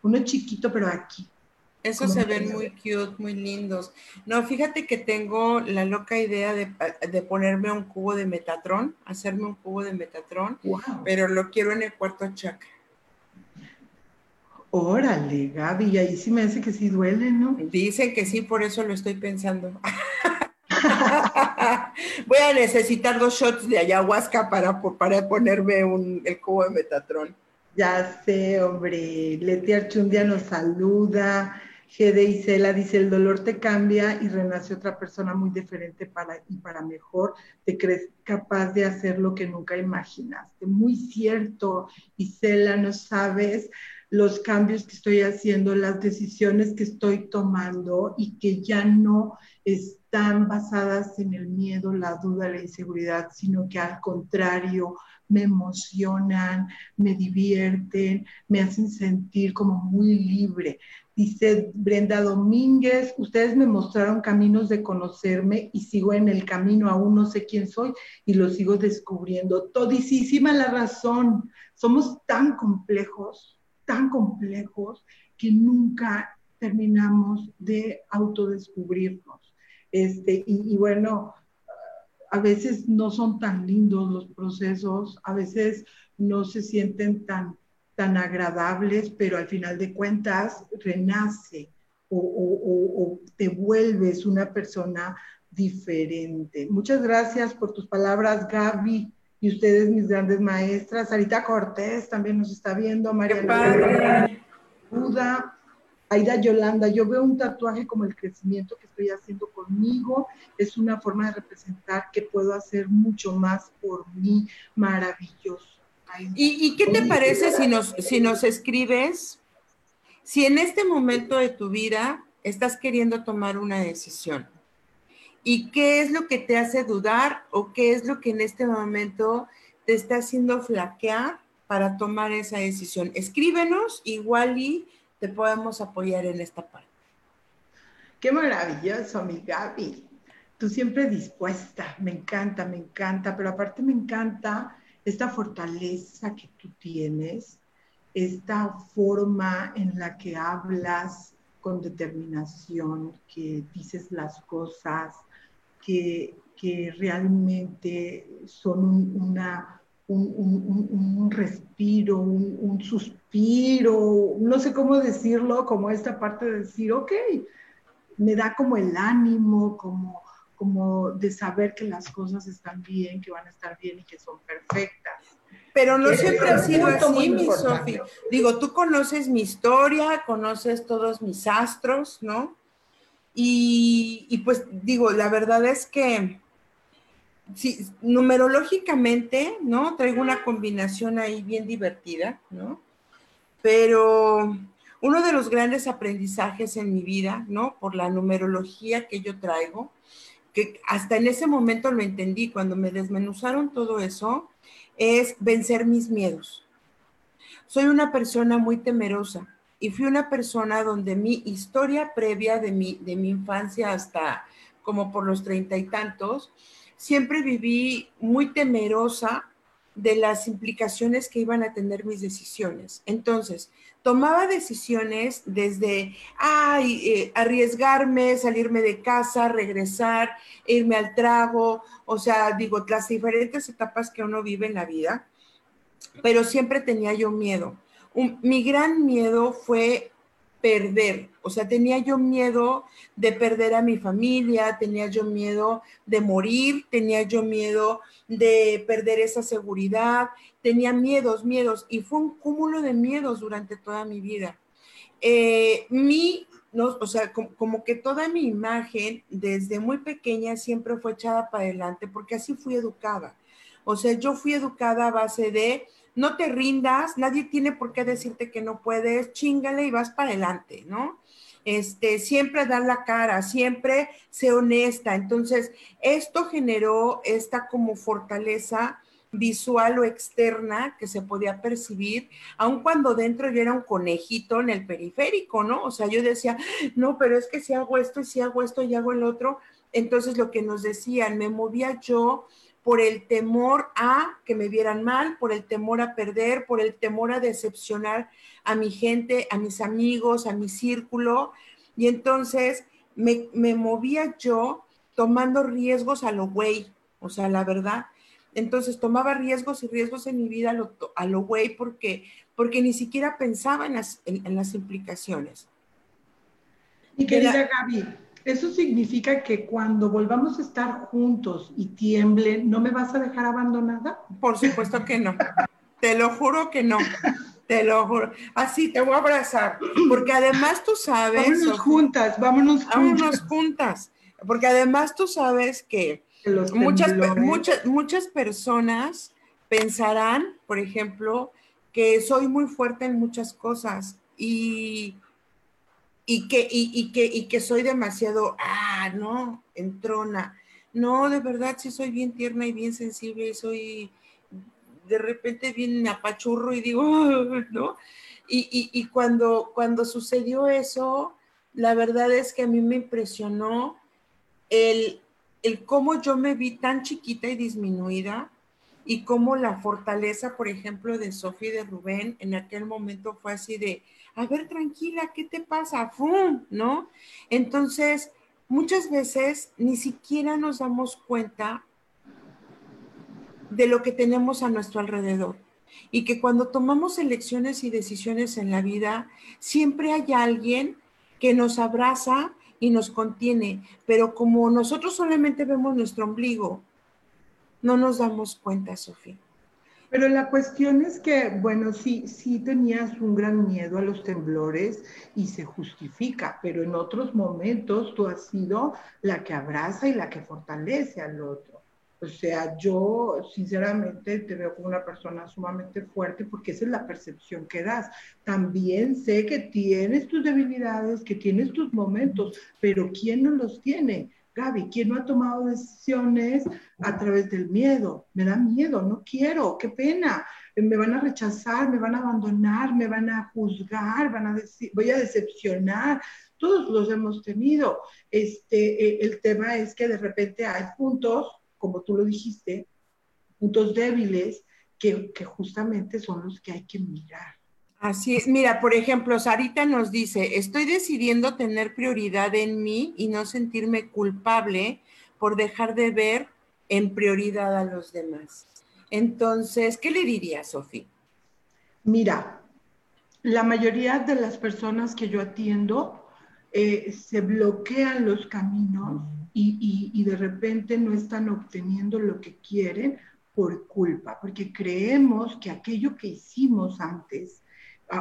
uno chiquito, pero aquí. Esos se ven muy cute, muy lindos. No, fíjate que tengo la loca idea de, ponerme un cubo de Metatron, hacerme un cubo de Metatron, pero lo quiero en el cuarto chakra. Órale, Gaby, y ahí sí me dice que sí duele, ¿no? Dicen que sí, por eso lo estoy pensando. Voy a necesitar dos shots de ayahuasca para, para ponerme un, el cubo de Metatron. Ya sé, hombre. Leti Archundia nos saluda. Gede Isela dice, el dolor te cambia y renace otra persona muy diferente para, y para mejor. Te crees capaz de hacer lo que nunca imaginaste. Muy cierto, Isela, no sabes los cambios que estoy haciendo, las decisiones que estoy tomando y que ya no están basadas en el miedo, la duda, la inseguridad, sino que al contrario me emocionan, me divierten, me hacen sentir como muy libre. Dice Brenda Domínguez, ustedes me mostraron caminos de conocerme y sigo en el camino, aún no sé quién soy y lo sigo descubriendo. Todísima la razón, somos tan complejos, tan complejos que nunca terminamos de autodescubrirnos. Este, y, bueno, a veces no son tan lindos los procesos, a veces no se sienten tan tan agradables, pero al final de cuentas renace o, te vuelves una persona diferente. Muchas gracias por tus palabras, Gaby, y ustedes, mis grandes maestras. Sarita Cortés también nos está viendo, María Buda, Aida Yolanda. Yo veo un tatuaje como el crecimiento que estoy haciendo conmigo. Es una forma de representar que puedo hacer mucho más por mí. Maravilloso. ¿Y, qué te parece si nos, si nos escribes, si en este momento de tu vida estás queriendo tomar una decisión? ¿Y qué es lo que te hace dudar o qué es lo que en este momento te está haciendo flaquear para tomar esa decisión? Escríbenos, igual y te podemos apoyar en esta parte. Qué maravilloso, mi Gaby. Tú siempre dispuesta, me encanta, me encanta, pero aparte me encanta esta fortaleza que tú tienes, esta forma en la que hablas con determinación, que dices las cosas, que, realmente son un, una, un, respiro, un, suspiro, no sé cómo decirlo, como esta parte de decir, ok, me da como el ánimo, como como de saber que las cosas están bien, que van a estar bien y que son perfectas. Pero no siempre ha sido así, mi Sofi. Digo, tú conoces mi historia, conoces todos mis astros, ¿no? Y, y, pues digo, la verdad es que sí, numerológicamente, ¿no? Traigo una combinación ahí bien divertida, ¿no? Pero uno de los grandes aprendizajes en mi vida, ¿no? Por la numerología que yo traigo, que hasta en ese momento lo entendí, cuando me desmenuzaron todo eso, es vencer mis miedos. Soy una persona muy temerosa y fui una persona donde mi historia previa de mi, de mi infancia hasta como por los treinta y tantos, siempre viví muy temerosa de las implicaciones que iban a tener mis decisiones. Entonces, tomaba decisiones desde ay, eh, arriesgarme, salirme de casa, regresar, irme al trago, o sea, digo, las diferentes etapas que uno vive en la vida, pero siempre tenía yo miedo. Mi gran miedo fue perder, o sea, tenía yo miedo de perder a mi familia, tenía yo miedo de morir, tenía yo miedo de perder esa seguridad, tenía miedos, miedos, y fue un cúmulo de miedos durante toda mi vida. Eh, mi, no, o sea, como, como, que toda mi imagen desde muy pequeña siempre fue echada para adelante, porque así fui educada. O sea, yo fui educada a base de no te rindas, nadie tiene por qué decirte que no puedes, chingale y vas para adelante, ¿no? Este, siempre dar la cara, siempre sé honesta. Entonces, esto generó esta como fortaleza visual o externa que se podía percibir, aun cuando dentro yo era un conejito en el periférico, ¿no? O sea, yo decía, no, pero es que si hago esto y si hago esto y hago el otro, entonces lo que nos decían, me movía yo por el temor a que me vieran mal, por el temor a perder, por el temor a decepcionar a mi gente, a mis amigos, a mi círculo. Y entonces me, movía yo tomando riesgos a lo güey, o sea, la verdad. Entonces tomaba riesgos y riesgos en mi vida a lo, a lo güey porque, porque ni siquiera pensaba en las, en, las implicaciones. Y querida Gaby, eso significa que cuando volvamos a estar juntos y tiemble, ¿no me vas a dejar abandonada? Por supuesto que no. te lo juro que no. Te lo juro. Así te voy a abrazar. Porque además tú sabes. Vámonos juntas, vámonos juntas. Vámonos juntas. Porque además tú sabes que muchas, muchas, muchas personas pensarán, por ejemplo, que soy muy fuerte en muchas cosas. Y y que, y, que, y que soy demasiado, ah, no, entrona. No, de verdad sí soy bien tierna y bien sensible y soy de repente bien apachurro y digo, ¿no? Y, y, cuando, cuando sucedió eso, la verdad es que a mí me impresionó el, el cómo yo me vi tan chiquita y disminuida y cómo la fortaleza, por ejemplo, de Sofía y de Rubén en aquel momento fue así de, a ver, tranquila, ¿qué te pasa? ¡Fum! ¿No? Entonces, muchas veces ni siquiera nos damos cuenta de lo que tenemos a nuestro alrededor. Y que cuando tomamos elecciones y decisiones en la vida, siempre hay alguien que nos abraza y nos contiene. Pero como nosotros solamente vemos nuestro ombligo, no nos damos cuenta, Sofía. Pero la cuestión es que, bueno, sí, sí tenías un gran miedo a los temblores y se justifica, pero en otros momentos tú has sido la que abraza y la que fortalece al otro. O sea, yo sinceramente te veo como una persona sumamente fuerte porque esa es la percepción que das. También sé que tienes tus debilidades, que tienes tus momentos, pero ¿quién no los tiene? Gaby, ¿quién no ha tomado decisiones a través del miedo? Me da miedo, no quiero, qué pena. Me van a rechazar, me van a abandonar, me van a juzgar, van a decir, voy a decepcionar. Todos los hemos tenido. Este, eh, el tema es que de repente hay puntos, como tú lo dijiste, puntos débiles que, que justamente son los que hay que mirar. Así es. Mira, por ejemplo, Sarita nos dice, estoy decidiendo tener prioridad en mí y no sentirme culpable por dejar de ver en prioridad a los demás. Entonces, ¿qué le diría, Sofía? Mira, la mayoría de las personas que yo atiendo eh, se bloquean los caminos y, y de repente no están obteniendo lo que quieren por culpa, porque creemos que aquello que hicimos antes,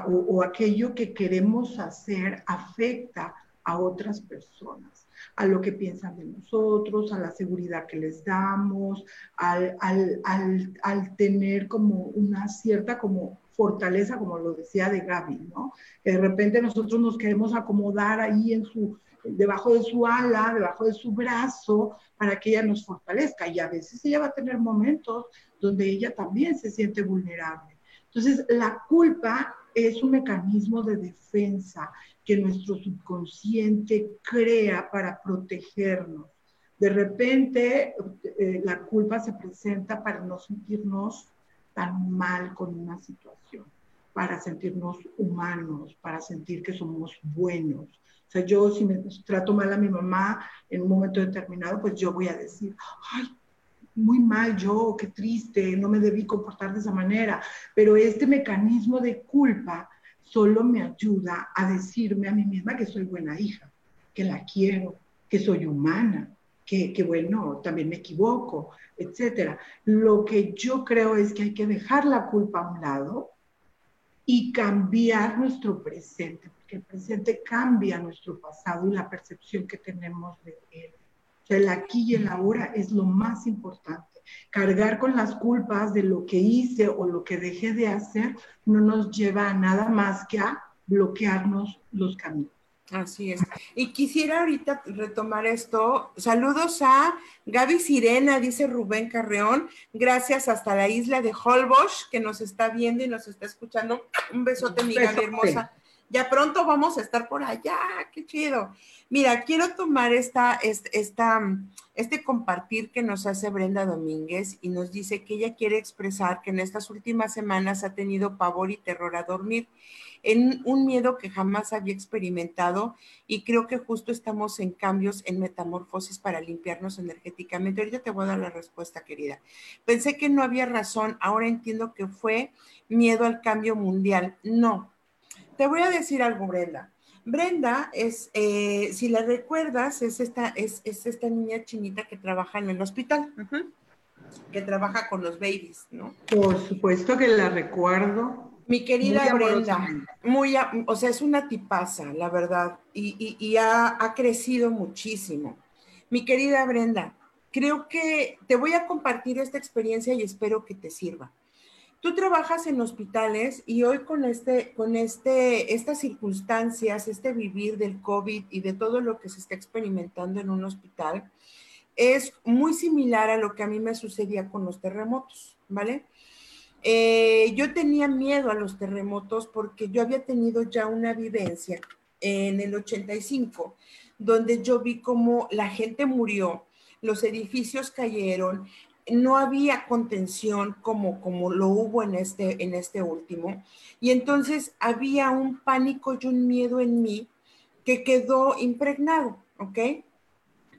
o, aquello que queremos hacer afecta a otras personas, a lo que piensan de nosotros, a la seguridad que les damos, al, al, tener como una cierta como fortaleza, como lo decía de Gaby, ¿no? De repente nosotros nos queremos acomodar ahí en su, debajo de su ala, debajo de su brazo, para que ella nos fortalezca. Y a veces ella va a tener momentos donde ella también se siente vulnerable. Entonces, la culpa es un mecanismo de defensa que nuestro subconsciente crea para protegernos, De repente eh, la culpa se presenta para no sentirnos tan mal con una situación, para sentirnos humanos, para sentir que somos buenos. O sea, yo si me trato mal a mi mamá en un momento determinado, pues yo voy a decir, ay, muy mal yo, qué triste, no me debí comportar de esa manera. Pero este mecanismo de culpa solo me ayuda a decirme a mí misma que soy buena hija, que la quiero, que soy humana, que, que, bueno, también me equivoco, etcétera. Lo que yo creo es que hay que dejar la culpa a un lado y cambiar nuestro presente, porque el presente cambia nuestro pasado y la percepción que tenemos de él. El aquí y el ahora es lo más importante. Cargar con las culpas de lo que hice o lo que dejé de hacer no nos lleva a nada más que a bloquearnos los caminos. Así es. Y quisiera ahorita retomar esto. Saludos a Gaby Sirena, dice Rubén Carreón. Gracias hasta la isla de Holbox, que nos está viendo y nos está escuchando. Un besote, mi Gaby hermosa. Ya pronto vamos a estar por allá. Qué chido. Mira, quiero tomar esta, esta, este compartir que nos hace Brenda Domínguez y nos dice que ella quiere expresar que en estas últimas semanas ha tenido pavor y terror a dormir en un miedo que jamás había experimentado y creo que justo estamos en cambios, en metamorfosis para limpiarnos energéticamente. Ahorita te voy a dar la respuesta, querida. Pensé que no había razón, ahora entiendo que fue miedo al cambio mundial. No. Te voy a decir algo, Brenda. Brenda es, eh, si la recuerdas, es esta, es, esta niña chinita que trabaja en el hospital, que trabaja con los babies, ¿no? Por supuesto que la recuerdo. Mi querida Brenda, muy, o sea, es una tipaza, la verdad, y, ha, ha, crecido muchísimo. Mi querida Brenda, creo que te voy a compartir esta experiencia y espero que te sirva. Tú trabajas en hospitales y hoy con este, con este, estas circunstancias, este vivir del COVID y de todo lo que se está experimentando en un hospital, es muy similar a lo que a mí me sucedía con los terremotos, ¿vale? Eh, yo tenía miedo a los terremotos porque yo había tenido ya una vivencia en el 85, donde yo vi cómo la gente murió, los edificios cayeron, no había contención como, como lo hubo en este, en este último. Y entonces había un pánico y un miedo en mí que quedó impregnado, ¿ok?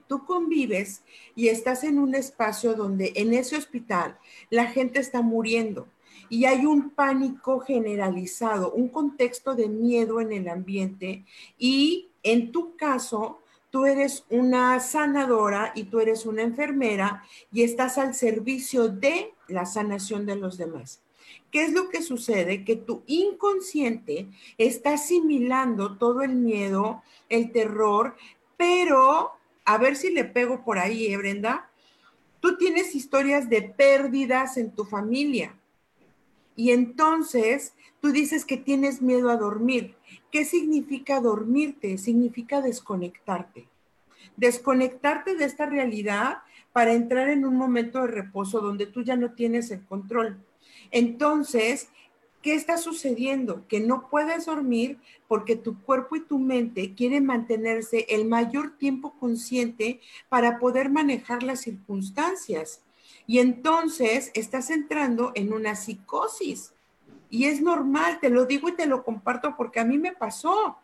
Tú convives y estás en un espacio donde en ese hospital la gente está muriendo y hay un pánico generalizado, un contexto de miedo en el ambiente y en tu caso, tú eres una sanadora y tú eres una enfermera y estás al servicio de la sanación de los demás. ¿Qué es lo que sucede? Que tu inconsciente está asimilando todo el miedo, el terror, pero a ver si le pego por ahí, ¿eh, Brenda? Tú tienes historias de pérdidas en tu familia. Y entonces tú dices que tienes miedo a dormir. ¿Qué significa dormirte? Significa desconectarte. Desconectarte de esta realidad para entrar en un momento de reposo donde tú ya no tienes el control. Entonces, ¿Qué está sucediendo? Que no puedes dormir porque tu cuerpo y tu mente quieren mantenerse el mayor tiempo consciente para poder manejar las circunstancias. Y entonces estás entrando en una psicosis. Y es normal, te lo digo y te lo comparto porque a mí me pasó.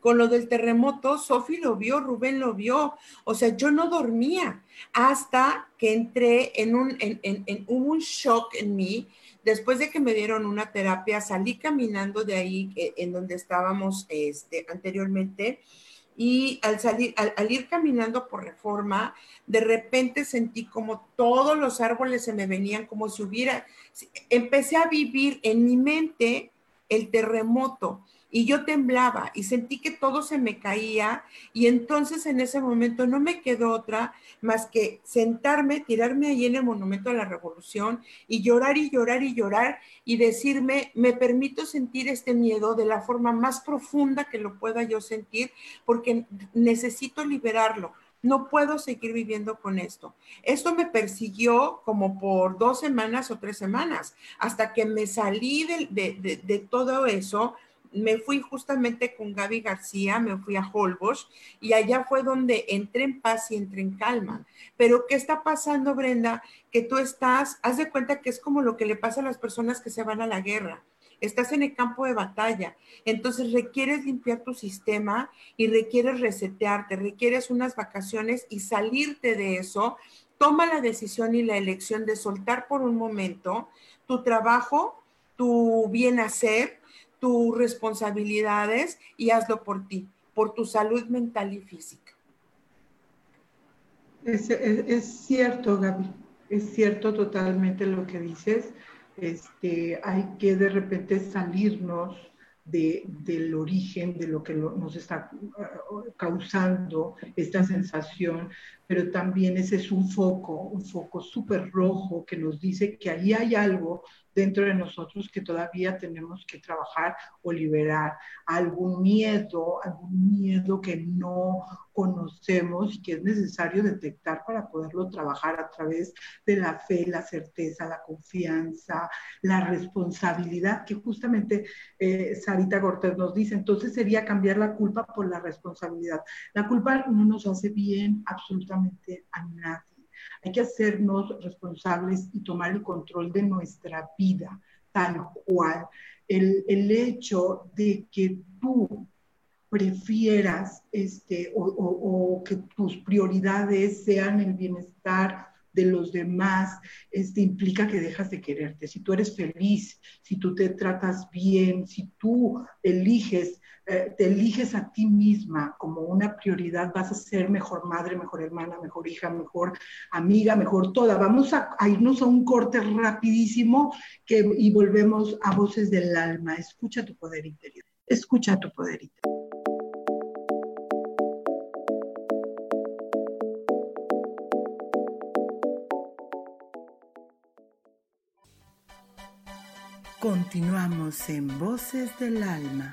Con lo del terremoto, Sofi lo vio, Rubén lo vio. O sea, yo no dormía hasta que entré en un, en, en, un shock en mí Después de que me dieron una terapia, salí caminando de ahí eh, en donde estábamos este, anteriormente y al salir, al, ir caminando por reforma, de repente sentí como todos los árboles se me venían como si hubiera, empecé a vivir en mi mente el terremoto y yo temblaba y sentí que todo se me caía y entonces en ese momento no me quedó otra más que sentarme, tirarme ahí en el Monumento a la Revolución y llorar y llorar y llorar y decirme, me permito sentir este miedo de la forma más profunda que lo pueda yo sentir porque necesito liberarlo. No puedo seguir viviendo con esto. Esto me persiguió como por dos semanas o tres semanas, hasta que me salí de, de todo eso me fui justamente con Gaby García, me fui a Holbox y allá fue donde entré en paz y entré en calma. Pero ¿qué está pasando, Brenda? Que tú estás, haz de cuenta que es como lo que le pasa a las personas que se van a la guerra. Estás en el campo de batalla, entonces requieres limpiar tu sistema y requieres resetearte, requieres unas vacaciones y salirte de eso. Toma la decisión y la elección de soltar por un momento tu trabajo, tu bien hacer, tus responsabilidades y hazlo por ti, por tu salud mental y física. Es, cierto, Gaby, es cierto totalmente lo que dices. Este, hay que de repente salirnos del origen de lo que nos está uh, causando esta sensación, pero también ese es un foco, un foco súper rojo que nos dice que ahí hay algo dentro de nosotros que todavía tenemos que trabajar o liberar. Algún miedo, algún miedo que no conocemos y que es necesario detectar para poderlo trabajar a través de la fe, la certeza, la confianza, la responsabilidad, que justamente eh, Sarita Cortés nos dice. Entonces sería cambiar la culpa por la responsabilidad. La culpa no nos hace bien absolutamente a nadie hay que hacernos responsables y tomar el control de nuestra vida tal cual. El, hecho de que tú prefieras este, o, o, que tus prioridades sean el bienestar de los demás, este, implica que dejas de quererte. Si tú eres feliz, si tú te tratas bien, si tú eliges eh, te eliges a ti misma como una prioridad, vas a ser mejor madre, mejor hermana, mejor hija, mejor amiga, mejor toda. Vamos a, irnos a un corte rapidísimo que, y volvemos a voces del alma. Escucha tu poder interior. Escucha tu poder interior. Continuamos en Voces del Alma.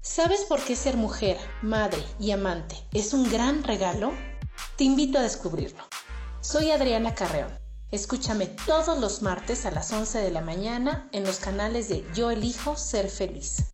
¿Sabes por qué ser mujer, madre y amante es un gran regalo? Te invito a descubrirlo. Soy Adriana Carreón. Escúchame todos los martes a las 11 de la mañana en los canales de Yo elijo ser feliz.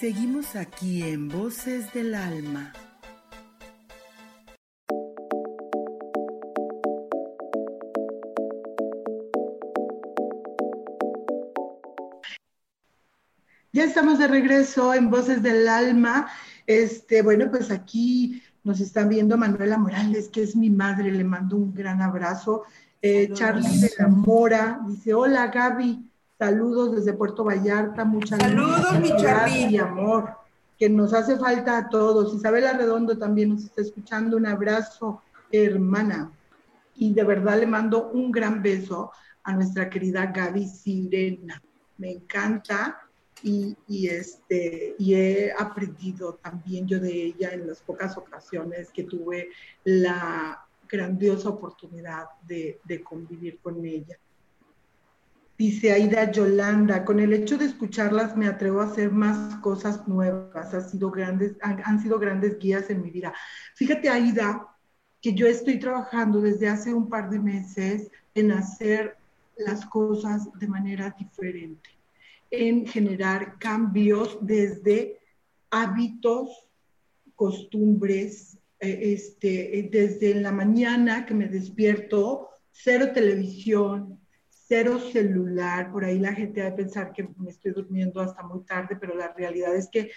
Seguimos aquí en Voces del Alma. Ya estamos de regreso en Voces del Alma. Este, bueno, pues aquí nos están viendo Manuela Morales, que es mi madre, le mando un gran abrazo. Eh, Charlie de la Mora dice: Hola Gaby, Saludos desde Puerto Vallarta, muchas Saludos, mi y amor, que nos hace falta a todos. Isabel Arredondo también nos está escuchando. Un abrazo, hermana. Y de verdad le mando un gran beso a nuestra querida Gaby Sirena. Me encanta y, este, y he aprendido también yo de ella en las pocas ocasiones que tuve la grandiosa oportunidad de convivir con ella. Dice Aida Yolanda, con el hecho de escucharlas me atrevo a hacer más cosas nuevas. Han, sido grandes guías en mi vida. Fíjate, Aida, que yo estoy trabajando desde hace un par de meses en hacer las cosas de manera diferente. en generar cambios desde hábitos, costumbres, eh, este, desde la mañana que me despierto, cero televisión, cero celular, por ahí la gente a pensar que me estoy durmiendo hasta muy tarde, pero la realidad es que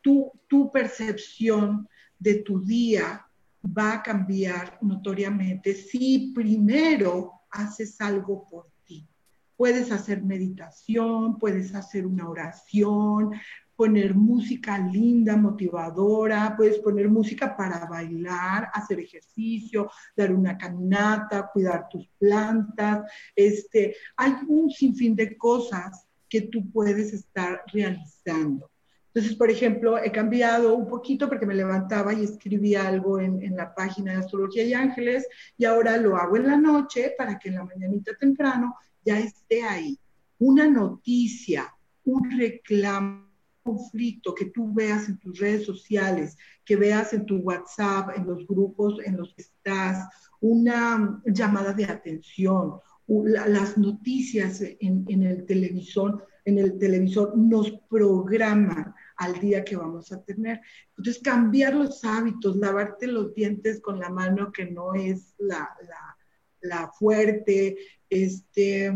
tu, tu percepción de tu día va a cambiar notoriamente si primero haces algo por ti. Puedes hacer meditación, puedes hacer una oración, poner música linda, motivadora, puedes poner música para bailar, hacer ejercicio, dar una caminata, cuidar tus plantas. Este, hay un sinfín de cosas que tú puedes estar realizando. Entonces, por ejemplo, he cambiado un poquito porque me levantaba y escribía algo en, en, la página de Astrología y Ángeles y ahora lo hago en la noche para que en la mañanita temprano ya esté ahí. Una noticia, un reclamo, conflicto que tú veas en tus redes sociales, que veas en tu WhatsApp, en los grupos en los que estás, una llamada de atención, las noticias en, en el televisor, en el televisor nos programan al día que vamos a tener. Entonces, cambiar los hábitos, lavarte los dientes con la mano que no es la, la, la fuerte, este,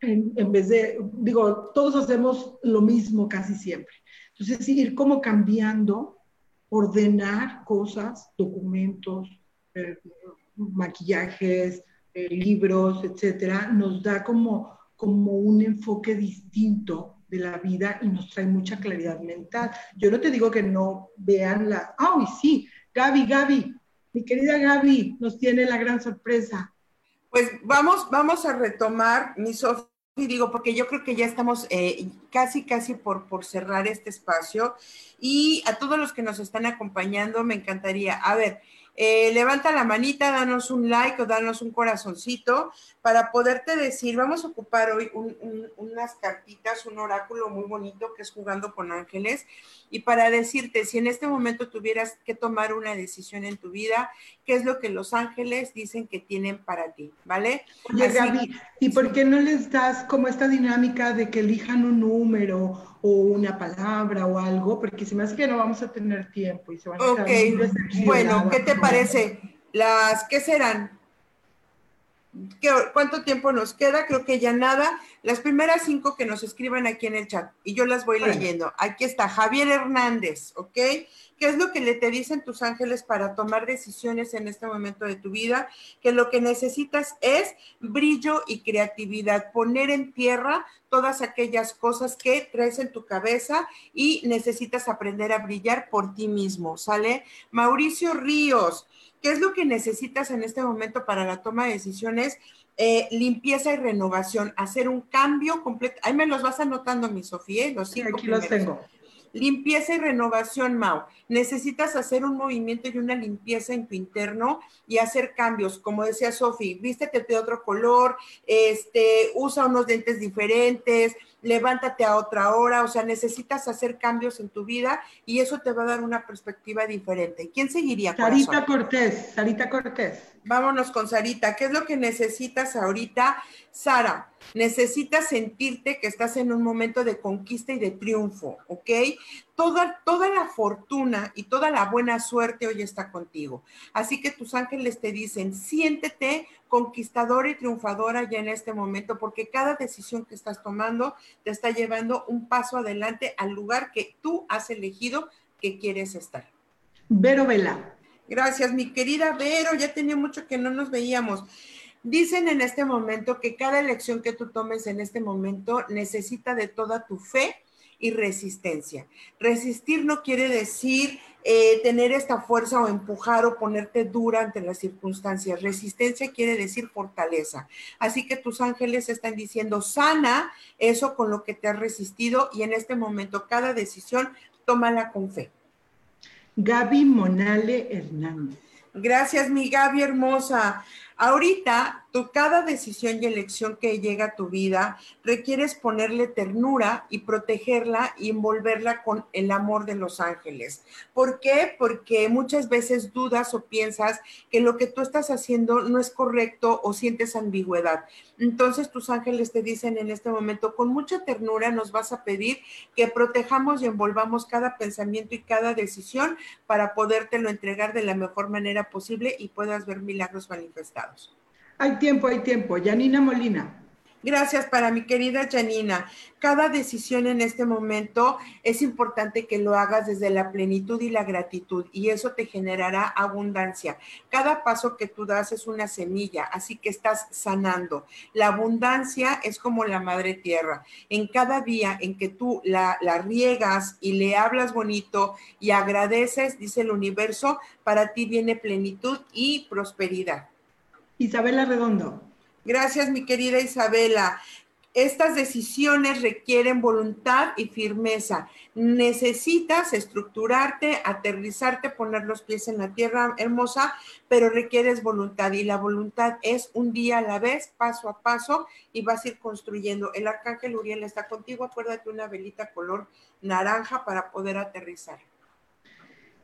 en, vez de, digo, todos hacemos lo mismo casi siempre. Entonces, ir como cambiando, ordenar cosas, documentos, eh, maquillajes, eh, libros, etcétera, nos da como, como un enfoque distinto de la vida y nos trae mucha claridad mental. Yo no te digo que no vean la... ¡Ay, sí! Gaby, Gaby, mi querida Gaby nos tiene la gran sorpresa. Pues vamos, vamos a retomar, mi Sofía, digo, porque yo creo que ya estamos eh, casi, casi por, por cerrar este espacio. Y a todos los que nos están acompañando, me encantaría, a ver, eh, levanta la manita, danos un like o danos un corazoncito para poderte decir, vamos a ocupar hoy unas cartitas, un oráculo muy bonito que es jugando con ángeles y para decirte si en este momento tuvieras que tomar una decisión en tu vida, qué es lo que los ángeles dicen que tienen para ti, ¿vale? Oye, Gaby, ¿y por qué no les das como esta dinámica de que elijan un número o una palabra o algo, porque se me hace que no vamos a tener tiempo y se van a Ok, bueno, ¿qué te parece? Las, ¿qué serán? ¿Qué, ¿Cuánto tiempo nos queda? Creo que ya nada. Las primeras cinco que nos escriban aquí en el chat y yo las voy leyendo. Aquí está Javier Hernández, ¿ok? ¿Qué es lo que le te dicen tus ángeles para tomar decisiones en este momento de tu vida? Que lo que necesitas es brillo y creatividad, poner en tierra todas aquellas cosas que traes en tu cabeza y necesitas aprender a brillar por ti mismo, ¿sale? Mauricio Ríos, ¿qué es lo que necesitas en este momento para la toma de decisiones? Eh, limpieza y renovación, hacer un cambio completo. Ahí me los vas anotando, mi Sofía, ¿eh? los sí, aquí los tengo. Limpieza y renovación, Mau. Necesitas hacer un movimiento y una limpieza en tu interno y hacer cambios. Como decía Sofi, vístete de otro color, este, usa unos dientes diferentes, levántate a otra hora, o sea, necesitas hacer cambios en tu vida y eso te va a dar una perspectiva diferente. ¿Quién seguiría? Sarita Cortés, Sarita Cortés. Vámonos con Sarita. ¿Qué es lo que necesitas ahorita? Sara, necesitas sentirte que estás en un momento de conquista y de triunfo, ¿ok? Toda, toda la fortuna y toda la buena suerte hoy está contigo. Así que tus ángeles te dicen, siéntete conquistadora y triunfadora ya en este momento, porque cada decisión que estás tomando te está llevando un paso adelante al lugar que tú has elegido que quieres estar. Vero Vela. Gracias, mi querida Vero, ya tenía mucho que no nos veíamos. Dicen en este momento que cada elección que tú tomes en este momento necesita de toda tu fe y resistencia. Resistir no quiere decir eh, tener esta fuerza o empujar o ponerte dura ante las circunstancias. Resistencia quiere decir fortaleza. Así que tus ángeles están diciendo, sana eso con lo que te has resistido y en este momento cada decisión tómala con fe. Gaby Monale Hernández. Gracias, mi Gaby hermosa. Ahorita, tu, cada decisión y elección que llega a tu vida requieres ponerle ternura y protegerla y envolverla con el amor de los ángeles. ¿Por qué? Porque muchas veces dudas o piensas que lo que tú estás haciendo no es correcto o sientes ambigüedad. Entonces tus ángeles te dicen en este momento, con mucha ternura nos vas a pedir que protejamos y envolvamos cada pensamiento y cada decisión para podértelo entregar de la mejor manera posible y puedas ver milagros manifestados. Hay tiempo, hay tiempo. Yanina Molina. Gracias para mi querida Janina. Cada decisión en este momento es importante que lo hagas desde la plenitud y la gratitud y eso te generará abundancia. Cada paso que tú das es una semilla, así que estás sanando. La abundancia es como la madre tierra. En cada día en que tú la, la riegas y le hablas bonito y agradeces, dice el universo, para ti viene plenitud y prosperidad. Isabela Redondo. Gracias, mi querida Isabela. Estas decisiones requieren voluntad y firmeza. Necesitas estructurarte, aterrizarte, poner los pies en la tierra hermosa, pero requieres voluntad y la voluntad es un día a la vez, paso a paso y vas a ir construyendo. El arcángel Uriel está contigo, acuérdate una velita color naranja para poder aterrizar.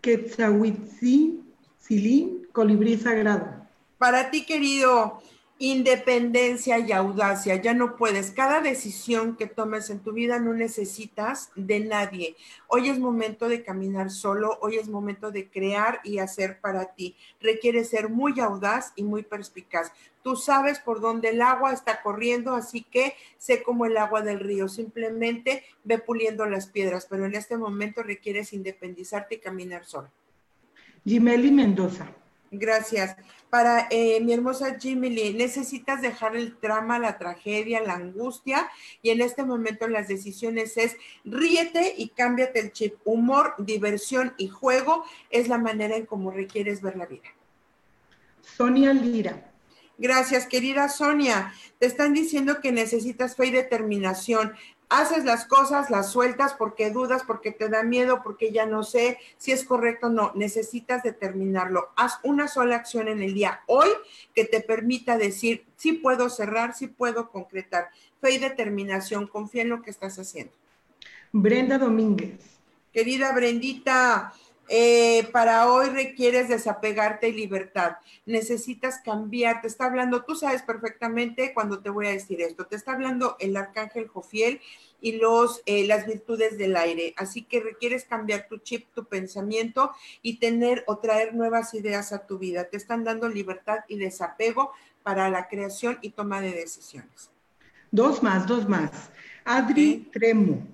Quetzalhuitzin, Silín, colibrí sagrado. Para ti, querido independencia y audacia, ya no puedes. Cada decisión que tomes en tu vida no necesitas de nadie. Hoy es momento de caminar solo, hoy es momento de crear y hacer para ti. Requiere ser muy audaz y muy perspicaz. Tú sabes por dónde el agua está corriendo, así que sé como el agua del río. Simplemente ve puliendo las piedras, pero en este momento requieres independizarte y caminar solo. Jimeli Mendoza. Gracias. Para eh, mi hermosa Jimmy Lee, necesitas dejar el trama, la tragedia, la angustia y en este momento las decisiones es ríete y cámbiate el chip. Humor, diversión y juego es la manera en cómo requieres ver la vida. Sonia Lira. Gracias, querida Sonia. Te están diciendo que necesitas fe y determinación haces las cosas, las sueltas porque dudas, porque te da miedo, porque ya no sé si es correcto o no. Necesitas determinarlo. Haz una sola acción en el día hoy que te permita decir, sí puedo cerrar, sí puedo concretar. Fe y determinación, confía en lo que estás haciendo. Brenda Domínguez. Querida Brendita, eh, para hoy requieres desapegarte y libertad. Necesitas cambiar. Te está hablando, tú sabes perfectamente cuando te voy a decir esto. Te está hablando el arcángel Jofiel y los, eh, las virtudes del aire. Así que requieres cambiar tu chip, tu pensamiento y tener o traer nuevas ideas a tu vida. Te están dando libertad y desapego para la creación y toma de decisiones. Dos más, dos más. Adri Tremo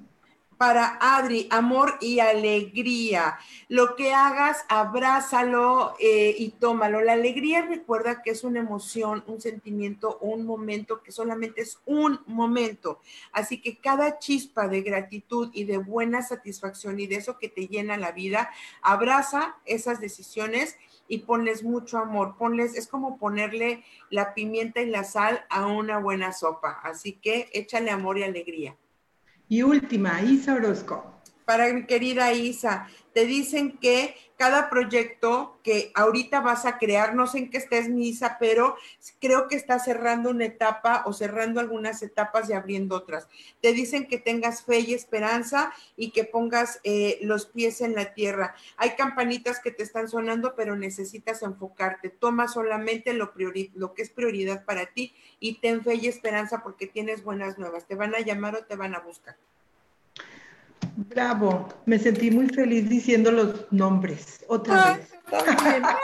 para Adri, amor y alegría. Lo que hagas, abrázalo eh, y tómalo. La alegría recuerda que es una emoción, un sentimiento, un momento que solamente es un momento. Así que cada chispa de gratitud y de buena satisfacción y de eso que te llena la vida, abraza esas decisiones y ponles mucho amor. Ponles, es como ponerle la pimienta y la sal a una buena sopa. Así que échale amor y alegría. Y última, Isa Orozco. Para mi querida Isa, te dicen que cada proyecto que ahorita vas a crear, no sé en qué estés, mi Isa, pero creo que está cerrando una etapa o cerrando algunas etapas y abriendo otras. Te dicen que tengas fe y esperanza y que pongas eh, los pies en la tierra. Hay campanitas que te están sonando, pero necesitas enfocarte. Toma solamente lo, lo que es prioridad para ti y ten fe y esperanza porque tienes buenas nuevas. Te van a llamar o te van a buscar. Bravo, me sentí muy feliz diciendo los nombres otra vez.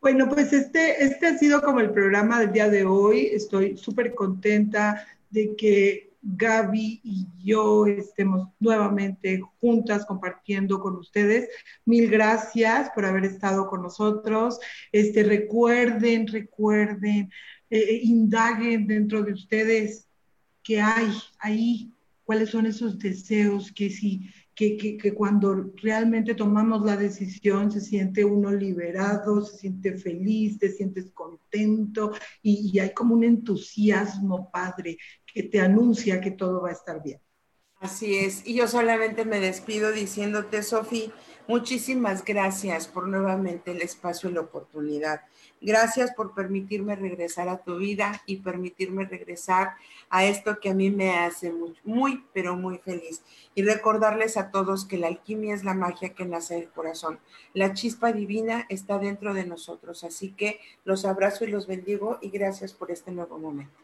bueno, pues este, este ha sido como el programa del día de hoy. Estoy súper contenta de que Gaby y yo estemos nuevamente juntas compartiendo con ustedes. Mil gracias por haber estado con nosotros. Este, recuerden, recuerden, eh, eh, indaguen dentro de ustedes que hay ahí, cuáles son esos deseos que si que, que, cuando realmente tomamos la decisión se siente uno liberado, se siente feliz, te sientes contento y, y hay como un entusiasmo padre que te anuncia que todo va a estar bien. Así es, y yo solamente me despido diciéndote, Sofi, Muchísimas gracias por nuevamente el espacio y la oportunidad. Gracias por permitirme regresar a tu vida y permitirme regresar a esto que a mí me hace muy, muy, pero muy feliz. Y recordarles a todos que la alquimia es la magia que nace del corazón. La chispa divina está dentro de nosotros. Así que los abrazo y los bendigo y gracias por este nuevo momento.